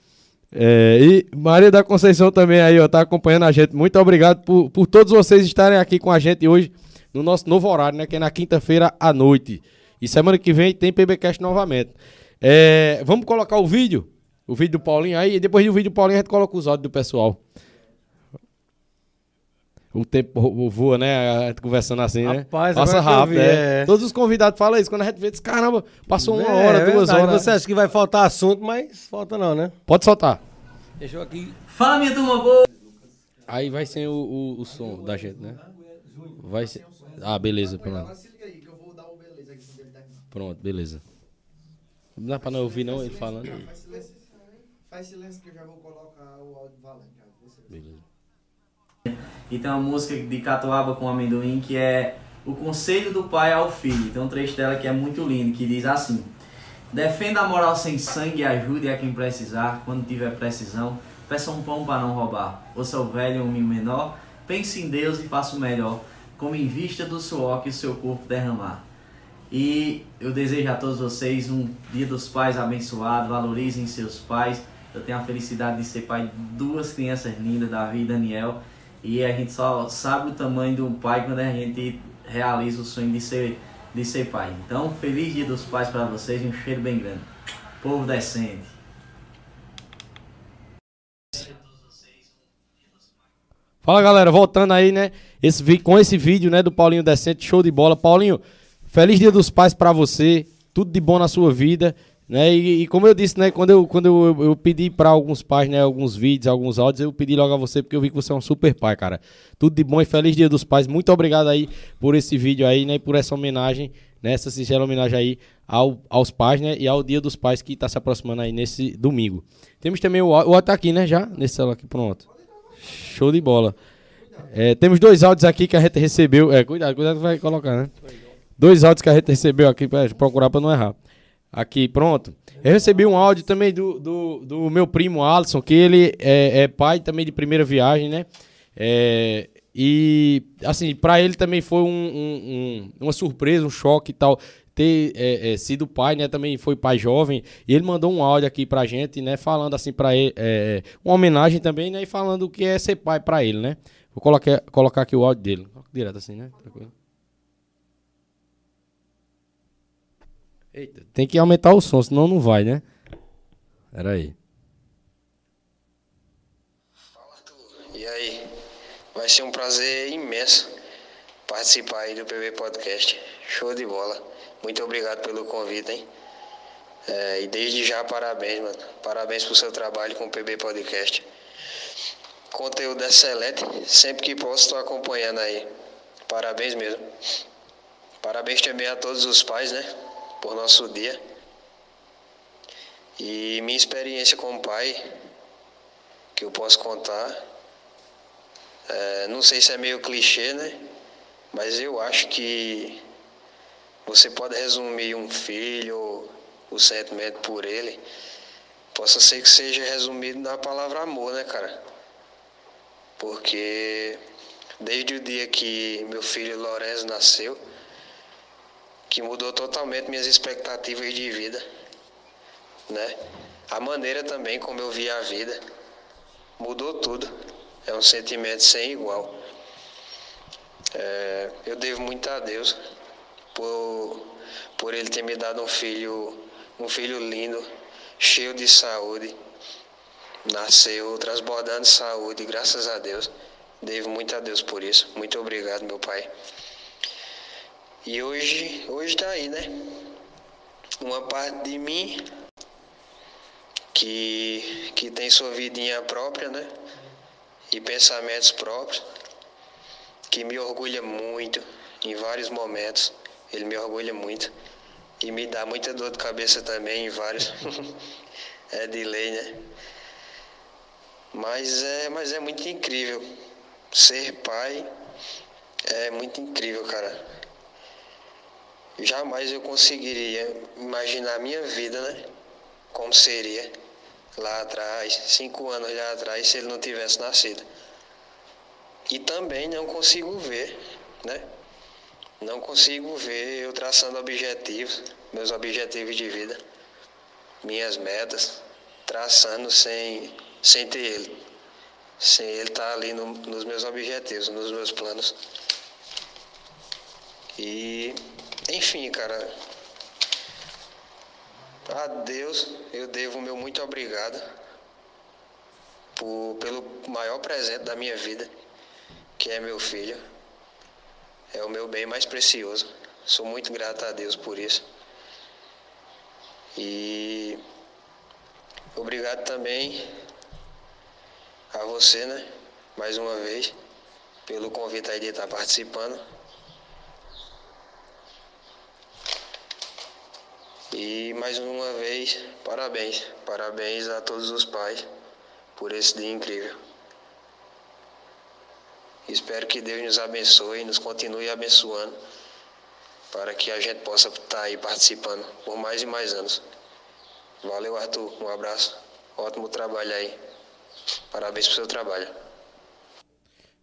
É, e Maria da Conceição também aí, ó, tá acompanhando a gente. Muito obrigado por, por todos vocês estarem aqui com a gente hoje no nosso novo horário, né? Que é na quinta-feira à noite. E semana que vem tem PBcast novamente. É, vamos colocar o vídeo? O vídeo do Paulinho aí, e depois do vídeo do Paulinho a gente coloca os áudios do pessoal. O tempo vo- voa, né? A gente conversando assim, né? Rapaz, Passa que eu rápido, vi, é. é. Todos os convidados falam isso. Quando a gente vê, diz, caramba, passou uma É, hora, é duas verdade. horas. Você acha que vai faltar assunto, mas falta não, né? Pode soltar. Deixa eu aqui. Fala minha turma boa! Aí vai sem o, o, o som da gente, né? Vai ser. Ah, beleza, pronto. Se liga aí que eu vou dar o beleza aqui quando ele terminar. Pronto, beleza. Não dá pra não ouvir não ele falando. Faz silêncio. Faz silêncio que eu já vou colocar o áudio valendo. Beleza. E tem uma música de Catuaba com amendoim que é O Conselho do Pai ao Filho. Tem um trecho dela que é muito lindo, que diz assim: Defenda a moral sem sangue e ajude a quem precisar. Quando tiver precisão, peça um pão para não roubar. Ouça o velho homem menor, pense em Deus e faça o melhor, como em vista do suor que o seu corpo derramar. E eu desejo a todos vocês um Dia dos Pais abençoado, valorizem seus pais. Eu tenho a felicidade de ser pai de duas crianças lindas, Davi e Daniel. E a gente só sabe o tamanho do pai quando a gente realiza o sonho de ser, de ser pai. Então, feliz Dia dos Pais para vocês e um cheiro bem grande. Povo decente. Fala galera, voltando aí, né? Esse, com esse vídeo, né, do Paulinho Decente, show de bola. Paulinho, feliz dia dos pais pra você, tudo de bom na sua vida, né? E, e como eu disse, né, quando eu, quando eu, eu pedi pra alguns pais, né, alguns vídeos, alguns áudios, eu pedi logo a você porque eu vi que você é um super pai, cara. Tudo de bom e feliz dia dos pais. Muito obrigado aí por esse vídeo aí, né, e por essa homenagem, né, essa singela homenagem aí ao, aos pais, né, e ao dia dos pais que tá se aproximando aí nesse domingo. Temos também o o áudio tá aqui, né, já, nesse celular aqui, pronto. Show de bola. É, temos dois áudios aqui que a gente recebeu. É, cuidado, cuidado que vai colocar, né? Dois áudios que a gente recebeu aqui pra procurar pra não errar. Aqui, pronto. Eu recebi um áudio também do, do, do meu primo Alisson, que ele é, é pai também de primeira viagem, né? É, e, assim, pra ele também foi um- um- um- uma surpresa, um choque e tal. Ter é, é, sido pai, né? Também foi pai jovem. E ele mandou um áudio aqui pra gente, né? Falando assim pra ele. é, uma homenagem também, né? E falando o que é ser pai pra ele, né? Vou colocar, colocar aqui o áudio dele. Direto assim, né? Tranquilo. Eita, tem que aumentar o som, senão não vai, né? Pera aí. E aí, vai ser um prazer imenso participar aí do PB Podcast. Show de bola. Muito obrigado pelo convite, hein? É, e desde já, parabéns, mano. Parabéns pro seu trabalho com o PB Podcast. Conteúdo excelente. Sempre que posso, estou acompanhando aí. Parabéns mesmo. Parabéns também a todos os pais, né? Por nosso dia. E minha experiência como pai, que eu posso contar, é, não sei se é meio clichê, né? Mas eu acho que você pode resumir um filho, o sentimento por ele, possa ser que seja resumido na palavra amor, né, cara? Porque desde o dia que meu filho Lourenço nasceu, que mudou totalmente minhas expectativas de vida, né? A maneira também como eu via a vida mudou tudo. É um sentimento sem igual. É, eu devo muito a Deus por, por ele ter me dado um filho, um filho lindo, cheio de saúde. Nasceu transbordando de saúde, graças a Deus. Devo muito a Deus por isso. Muito obrigado, meu pai. E hoje, hoje tá aí, né? Uma parte de mim que, que tem sua vidinha própria, né? E pensamentos próprios, que me orgulha muito em vários momentos. Ele me orgulha muito. E me dá muita dor de cabeça também em vários. é de lei, né? Mas é, mas é muito incrível. Ser pai é muito incrível, cara. Jamais eu conseguiria imaginar minha vida, né? Como seria lá atrás, cinco anos lá atrás, se ele não tivesse nascido. E também não consigo ver, né? Não consigo ver eu traçando objetivos, meus objetivos de vida, minhas metas, traçando sem, sem ter ele. Sem ele estar ali no- nos meus objetivos, nos meus planos. E, enfim, cara, a Deus eu devo o meu muito obrigado por, pelo maior presente da minha vida, que é meu filho. É o meu bem mais precioso. Sou muito grato a Deus por isso. E obrigado também a você, né? Mais uma vez, pelo convite aí de estar participando. E mais uma vez, parabéns. Parabéns a todos os pais por esse dia incrível. Espero que Deus nos abençoe e nos continue abençoando para que a gente possa estar aí participando por mais e mais anos. Valeu, Arthur. Um abraço. Ótimo trabalho aí. Parabéns pelo seu trabalho.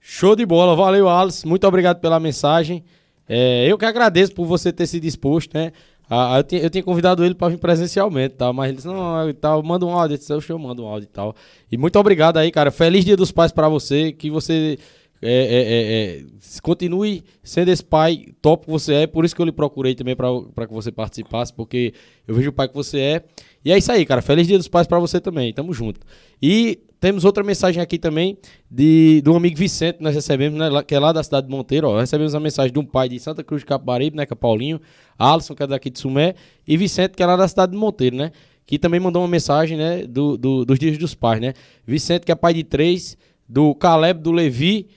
Show de bola, valeu, Alice. Muito obrigado pela mensagem. É, eu que agradeço por você ter se disposto, né? Ah, eu, tinha, eu tinha convidado ele para vir presencialmente, tá? Mas ele disse, não, e tal, manda um áudio. Eu disse, "Oxe, eu mando um áudio e tal. E muito obrigado aí, cara. Feliz Dia dos Pais para você. Que você é, é, é, é, continue sendo esse pai top que você é. Por isso que eu lhe procurei também para que você participasse, porque eu vejo o pai que você é. E é isso aí, cara. Feliz Dia dos Pais para você também. Tamo junto. E temos outra mensagem aqui também de, do amigo Vicente, nós recebemos, né, que é lá da cidade de Monteiro. Ó. Recebemos a mensagem de um pai de Santa Cruz de Capibaribe, né, que é Paulinho, Alisson, que é daqui de Sumé, e Vicente, que é lá da cidade de Monteiro, né? Que também mandou uma mensagem, né, do, do- dos dias dos pais, né? Vicente, que é pai de três, do Caleb, do Levi,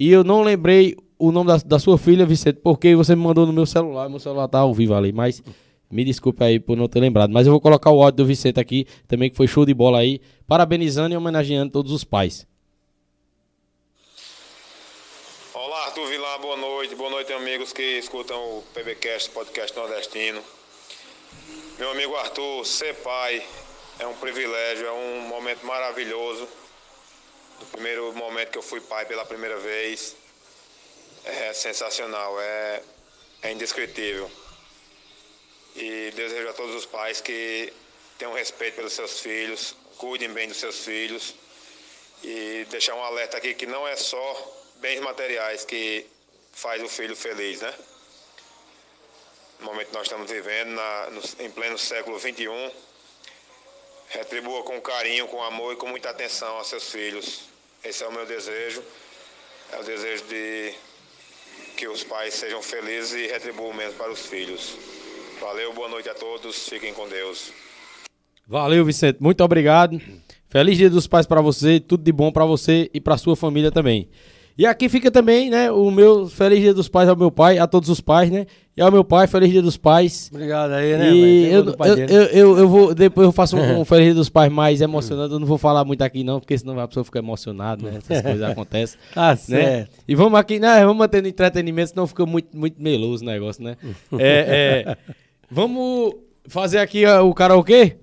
e eu não lembrei o nome da, da sua filha, Vicente, porque você me mandou no meu celular, meu celular tá ao vivo ali, mas me desculpe aí por não ter lembrado. Mas eu vou colocar o áudio do Vicente aqui, também que foi show de bola aí, parabenizando e homenageando todos os pais. Olá, Arthur Vilar, boa noite. Boa noite, amigos que escutam o PBcast, podcast nordestino. Meu amigo Arthur, ser pai é um privilégio, é um momento maravilhoso. Do primeiro momento que eu fui pai pela primeira vez, é sensacional, é, é indescritível. E desejo a todos os pais que tenham respeito pelos seus filhos, cuidem bem dos seus filhos e deixar um alerta aqui que não é só bens materiais que faz o filho feliz, né? No momento que nós estamos vivendo, na- no- em pleno século XXI, retribua com carinho, com amor e com muita atenção aos seus filhos. Esse é o meu desejo, é o desejo de que os pais sejam felizes e retribuam mesmo para os filhos. Valeu, boa noite a todos, fiquem com Deus. Valeu, Vicente. Muito obrigado. Feliz Dia dos Pais pra você, tudo de bom pra você e pra sua família também. E aqui fica também, né, o meu Feliz Dia dos Pais ao meu pai, a todos os pais, né? E ao meu pai, Feliz Dia dos Pais. Obrigado aí, né? E eu, eu, eu, eu, eu vou, depois eu faço um, um Feliz Dia dos Pais mais emocionante. Eu não vou falar muito aqui, não, porque senão a pessoa fica emocionada, né? Essas coisas acontecem. Tá né? certo. E vamos aqui, né? Vamos mantendo entretenimento, senão fica muito, muito meloso o negócio, né? É, é, vamos fazer aqui ó, o karaokê?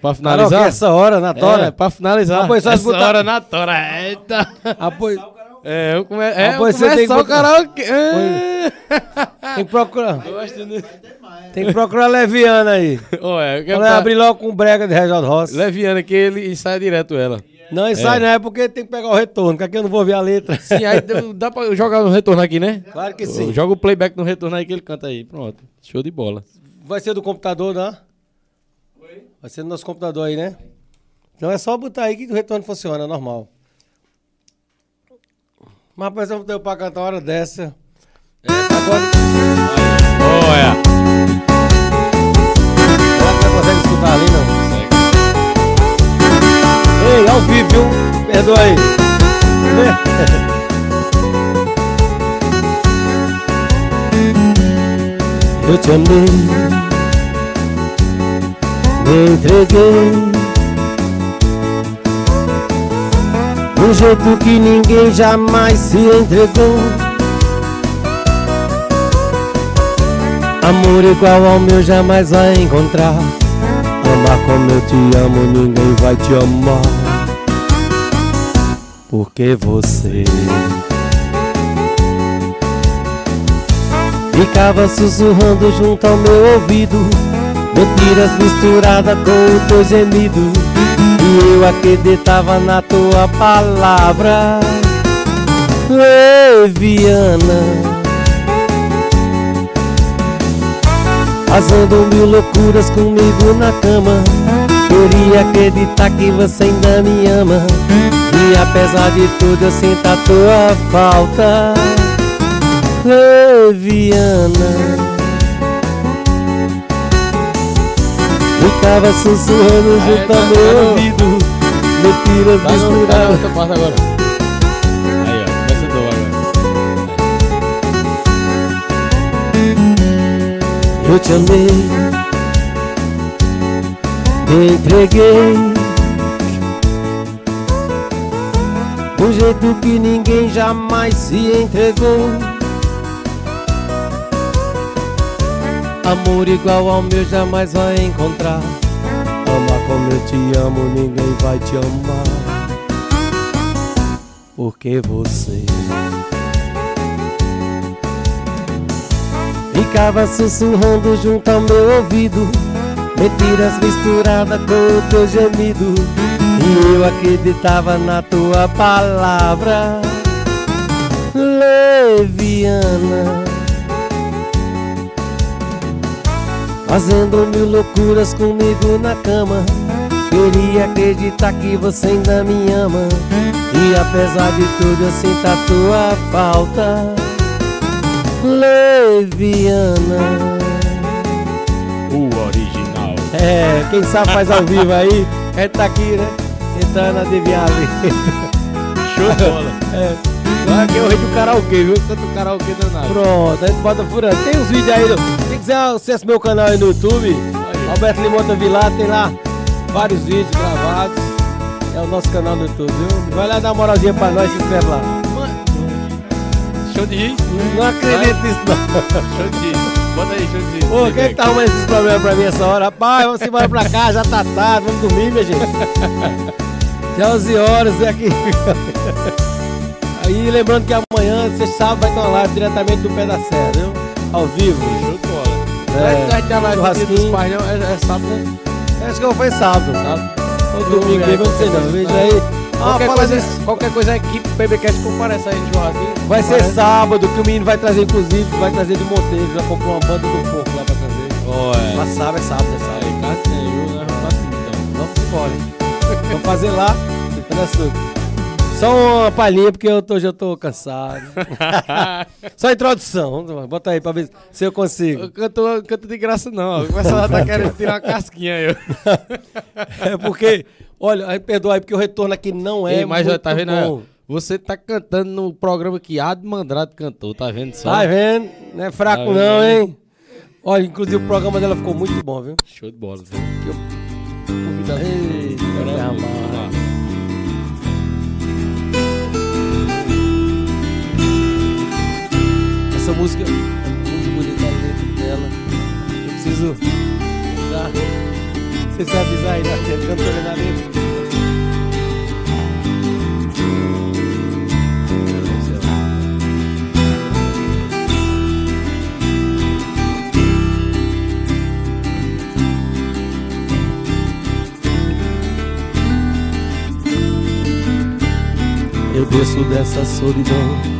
Pra finalizar? Karaokê essa hora, na tora? É, pra finalizar. Ah, só Essa botar- hora na tora. Eita. Pois, É, eu come... é, Ah, eu você tem que o karaokê. É. tem que procurar. Eu gosto de... Tem que procurar Leviana aí. Ó, é, eu quero Quando pra- abrir logo com brega de Reginaldo Rossi. Leviana que ele sai direto ela. Não, isso aí não é porque tem que pegar o retorno, que aqui eu não vou ver a letra. Sim, aí dá- pra jogar no retorno aqui, né? Claro que sim. Joga o playback no retorno aí que ele canta aí. Pronto. Show de bola. Vai ser do computador, né? Vai ser do nosso computador aí, né? Então é só botar aí que o retorno funciona, normal. Mas rapaz, eu deu pra cantar uma hora dessa. Agora, Olha. será que não consegue escutar ali, não? Ei, ao vivo? Perdoa aí. Eu te amei, me entreguei um jeito que ninguém jamais se entregou Amor igual ao meu jamais vai encontrar amar como eu te amo, ninguém vai te amar. Porque você ficava sussurrando junto ao meu ouvido, mentiras misturadas com o teu gemido. E eu acreditava na tua palavra, Leviana. Fazendo mil loucuras comigo na cama. Queria acreditar que você ainda me ama. E apesar de tudo eu sinto a tua falta. Leviana Ficava sussurrando junto ao meu ouvido. Mentiras Tá tá misturadas Eu te amei Me entreguei Do jeito que ninguém jamais se entregou Amor igual ao meu jamais vai encontrar Amar como eu te amo, ninguém vai te amar Porque você Ficava sussurrando junto ao meu ouvido. Mentiras misturadas com o teu gemido. E eu acreditava na tua palavra. Leviana. Fazendo mil loucuras comigo na cama. Queria acreditar que você ainda me ama. E apesar de tudo eu sinto a tua falta Leviana O original. É, quem sabe faz ao vivo aí A gente tá aqui, né? Tentando adivinhar a letra Show de bola. É, Lá que é o rei do karaokê, viu? Tanto karaokê danado. Pronto, a gente bota furando Tem uns vídeos aí, do- quem quiser acessa meu canal aí no YouTube Alberto Limota Vilar, tem lá vários vídeos gravados É o nosso canal no YouTube, viu? Vai lá dar uma moralzinha pra nós, se inscreve lá Rir. Não acredito nisso não rir. Bota aí, rir. Ô, quem é que tá arrumando esses problemas pra mim essa hora? Rapaz, vamos embora pra cá, já tá tarde, vamos dormir, minha gente. Já 11 horas é aqui. Aí lembrando que amanhã, você sabe, vai ter uma live diretamente do pé da serra, viu? Ao vivo. Show de bola. É, Vai ter a live dos pais, não? É, é sábado, né? Acho que eu foi sábado. Sábado. Ou domingo não sei não. Veja aí. Ah, Qualquer, fala coisa, disso. qualquer coisa, a equipe PBcast comparece aí no churrasquinho. Vai ser Comparece. sábado, que o menino vai trazer, inclusive, vai trazer do Monteiro. Já comprou uma banda do porco lá pra trazer. Ó, é. Mas sábado é sábado, é sábado. Aí, cara, tem, viu? Nós vamos assim, então. Vamos embora? Vamos fazer lá. Olha só. Só uma palhinha, porque eu tô, já tô cansado. Só a introdução. Bota aí pra ver se eu consigo. Eu canto, canto de graça, não. O pessoal tá querendo tirar uma casquinha aí. ó. É porque, olha, perdoa aí, porque o retorno aqui não é Ei, mas muito tá vendo? bom. ó, Você tá cantando no programa que Ad Mandrado cantou, tá vendo só? Tá vendo? Não é fraco Tá não, vendo? hein? Olha, inclusive o programa dela ficou muito bom, viu? Show de bola, viu? Que eu... Convidado. Essa música é muito bonita letra dela. Eu preciso se avisar aí não tô vendo a. Eu desço dessa solidão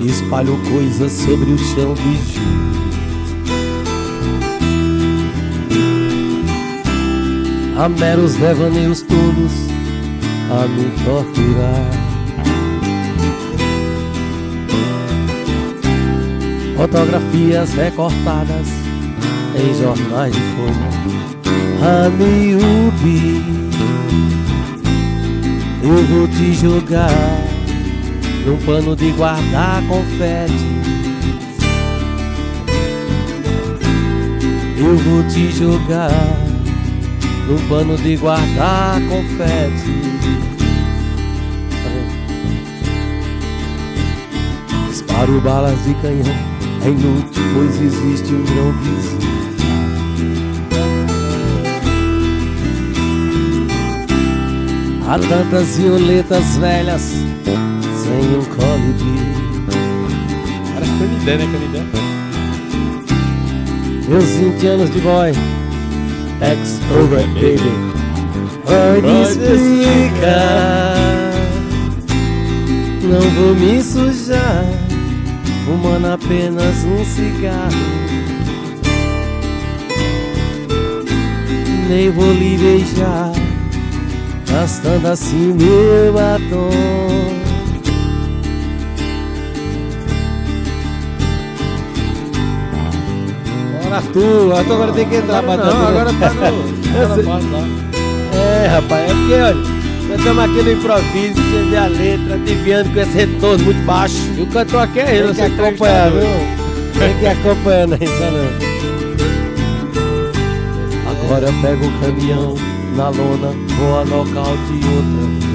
e espalho coisas sobre o chão de giz. Há meros devaneios todos a me torturar. Fotografias recortadas em jornais de folha a miúde. Eu vou te jogar num pano de guardar confete. Eu vou te jogar num pano de guardar confete. Disparo balas de canhão, é inútil, pois existe um grão vizinho. Há tantas violetas velhas um colibri. Parece Canidé, né, Canidé? Meus 20 anos de boy. Ex over baby. Vai me explicar. Não vou me sujar. Fumando apenas um cigarro. Nem vou lhe beijar. Gastando assim meu batom. Arthur. Arthur agora tem que entrar pra Não, agora tá no- lá. É, rapaz, é porque, olha, nós estamos aqui no improviso, você vê a letra, adivinhando com esse retorno muito baixo. E o cantor aqui é ele, você acompanhar, viu? Tem que acompanhar, não entra não. Agora eu pego o caminhão na lona, vou a nocaute outra vez.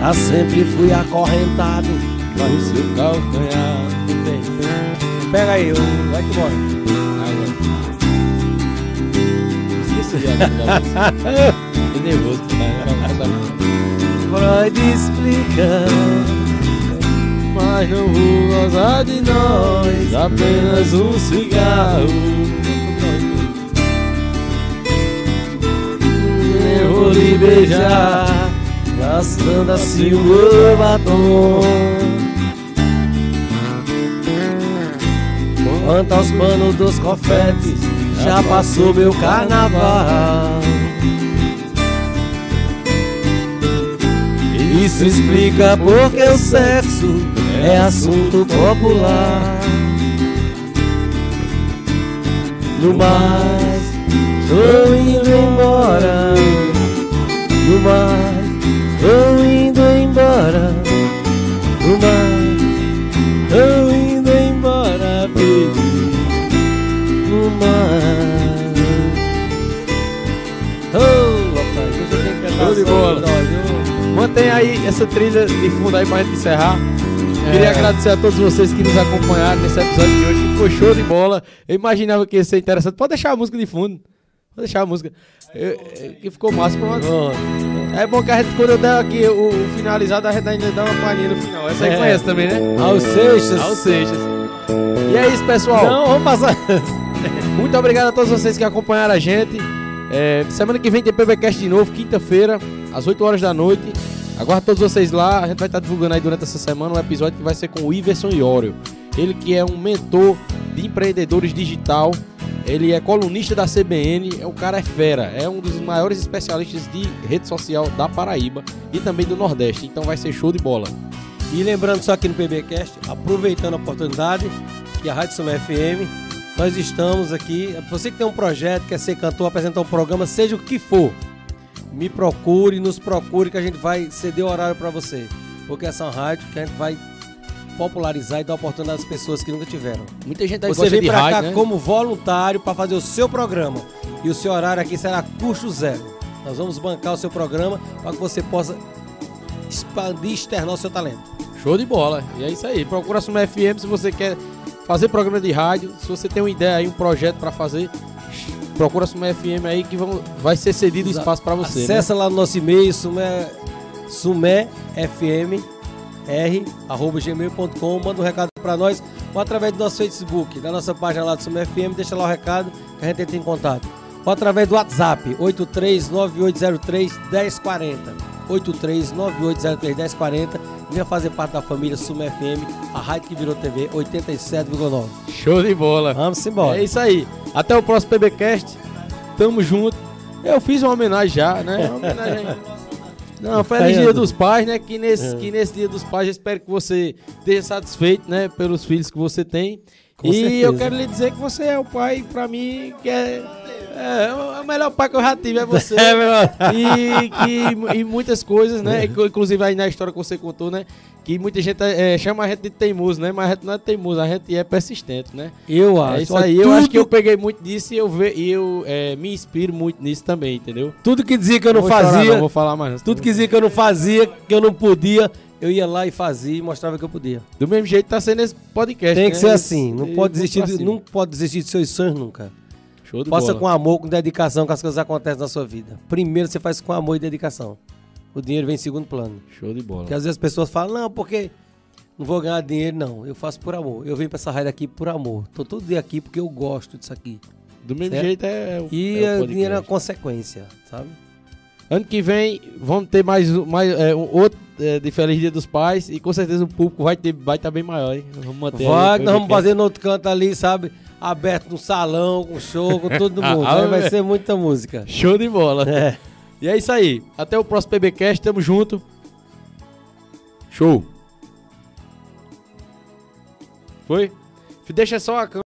Ah, sempre fui acorrentado, Vai o seu calcanhar. Bem, Pega aí, vai que embora. Esqueci de avisar você. Tô nervoso, tá? Freud explica, mas não vou gozar de nós, apenas um cigarro. Eu vou lhe beijar, gastando assim o meu batom. Quanto aos panos dos confetes, já passou meu carnaval. Isso explica porque o sexo é assunto popular. No mais, estou indo embora. No mais, estou indo embora. No mais, estou No mais. Oh, rapaz, hoje eu tenho que cantar Show de bola. Mantém aí essa trilha de fundo aí pra gente encerrar. É. Queria agradecer a todos vocês que nos acompanharam nesse episódio de hoje, que foi show de bola. Eu imaginava que ia ser interessante. Pode deixar a música de fundo. Pode deixar a música. Eu- eu- que ficou massa. Pronto. É bom que a gente, quando eu der aqui o, o finalizado, a gente ainda dá uma palhinha no final. Essa aí É. conhece também, né? Aos Seixas. Ao Seixas. E é isso, pessoal. Não, vamos passar. Muito obrigado a todos vocês que acompanharam a gente. É, semana que vem tem PBcast de novo, quinta-feira, às 8 horas da noite. Aguardo todos vocês lá. A gente vai estar divulgando aí durante essa semana um episódio que vai ser com o Iverson Iorio. Ele que é um mentor de empreendedores digital. Ele é colunista da CBN. É o cara é fera. É um dos maiores especialistas de rede social da Paraíba e também do Nordeste. Então vai ser show de bola. E lembrando só aqui no PBcast, aproveitando a oportunidade, que a Rádio Suma FM, nós estamos aqui. Você que tem um projeto, quer ser cantor, apresentar um programa, seja o que for, me procure, nos procure, que a gente vai ceder o horário para você. Porque essa é rádio que a gente vai popularizar e dar oportunidade às pessoas que nunca tiveram. Muita gente aí Você vem para rádio, cá né? como voluntário para fazer o seu programa. E o seu horário aqui será custo zero. Nós vamos bancar o seu programa para que você possa expandir e externar o seu talento. Show de bola. E é isso aí. Procura a Suma FM se você quer fazer programa de rádio. Se você tem uma ideia aí, um projeto pra fazer, procura a Suma FM aí que vão, vai ser cedido espaço pra você. né? Acessa lá no nosso e-mail, sumé, suméfmr, arroba gmail.com, manda um recado para nós ou através do nosso Facebook, da nossa página lá do Sumé FM, deixa lá o recado que a gente entra em contato. Ou através do WhatsApp, 8398031040. 8398031040. Venha fazer parte da família Sumé FM, a rádio que virou TV 87,9. Show de bola. Vamos embora. É isso aí. Até o próximo PBcast. Tamo junto. Eu fiz uma homenagem já, né? Uma homenagem. Não, feliz Aí, dia dos pais, né? Que nesse, É. que nesse dia dos pais eu espero que você esteja satisfeito, né? Pelos filhos que você tem. Com e certeza. eu quero lhe dizer que você é o pai, pra mim, que é. É, o melhor pai que eu já tive é você. É, meu e, que, e muitas coisas, né? Inclu- Inclusive aí na história que você contou, né? Que muita gente é, chama a gente de teimoso, né? Mas a gente não é teimoso, a gente é persistente, né? Eu acho. É isso aí. Eu acho que eu tudo- peguei muito disso e eu, ve, e eu é, me inspiro muito nisso também, entendeu? Tudo que dizia que eu não chorar, fazia, não vou falar mais. não. tudo que dizia que eu não fazia, que eu não podia, eu ia lá e fazia e mostrava que eu podia. Do mesmo jeito tá sendo esse podcast. Tem que né? ser assim, não E pode desistir, de, não pode desistir dos seus sonhos nunca. Show de Faça bola. com amor, com dedicação que as coisas acontecem na sua vida. Primeiro você faz com amor e dedicação. O dinheiro vem em segundo plano. Show de bola. Porque às vezes as pessoas falam, não, porque Não vou ganhar dinheiro, não. Eu faço por amor. Eu venho pra essa rádio aqui por amor. Tô todo dia aqui porque eu gosto disso aqui. Do mesmo Certo. jeito é o. E é o dinheiro é uma consequência, sabe? Ano que vem vamos ter mais, mais é, um outro é, de Feliz Dia dos Pais e com certeza o público vai estar vai tá bem maior, hein? Vamos manter aí Vai, o nós vamos podcast. fazer no outro canto ali, sabe? Aberto no salão, com show, com todo mundo. Ah, Aí vai velho. ser muita música. Show de bola. É. E é isso aí. Até o próximo PBcast, tamo junto. Show. Foi? Deixa só a câmera.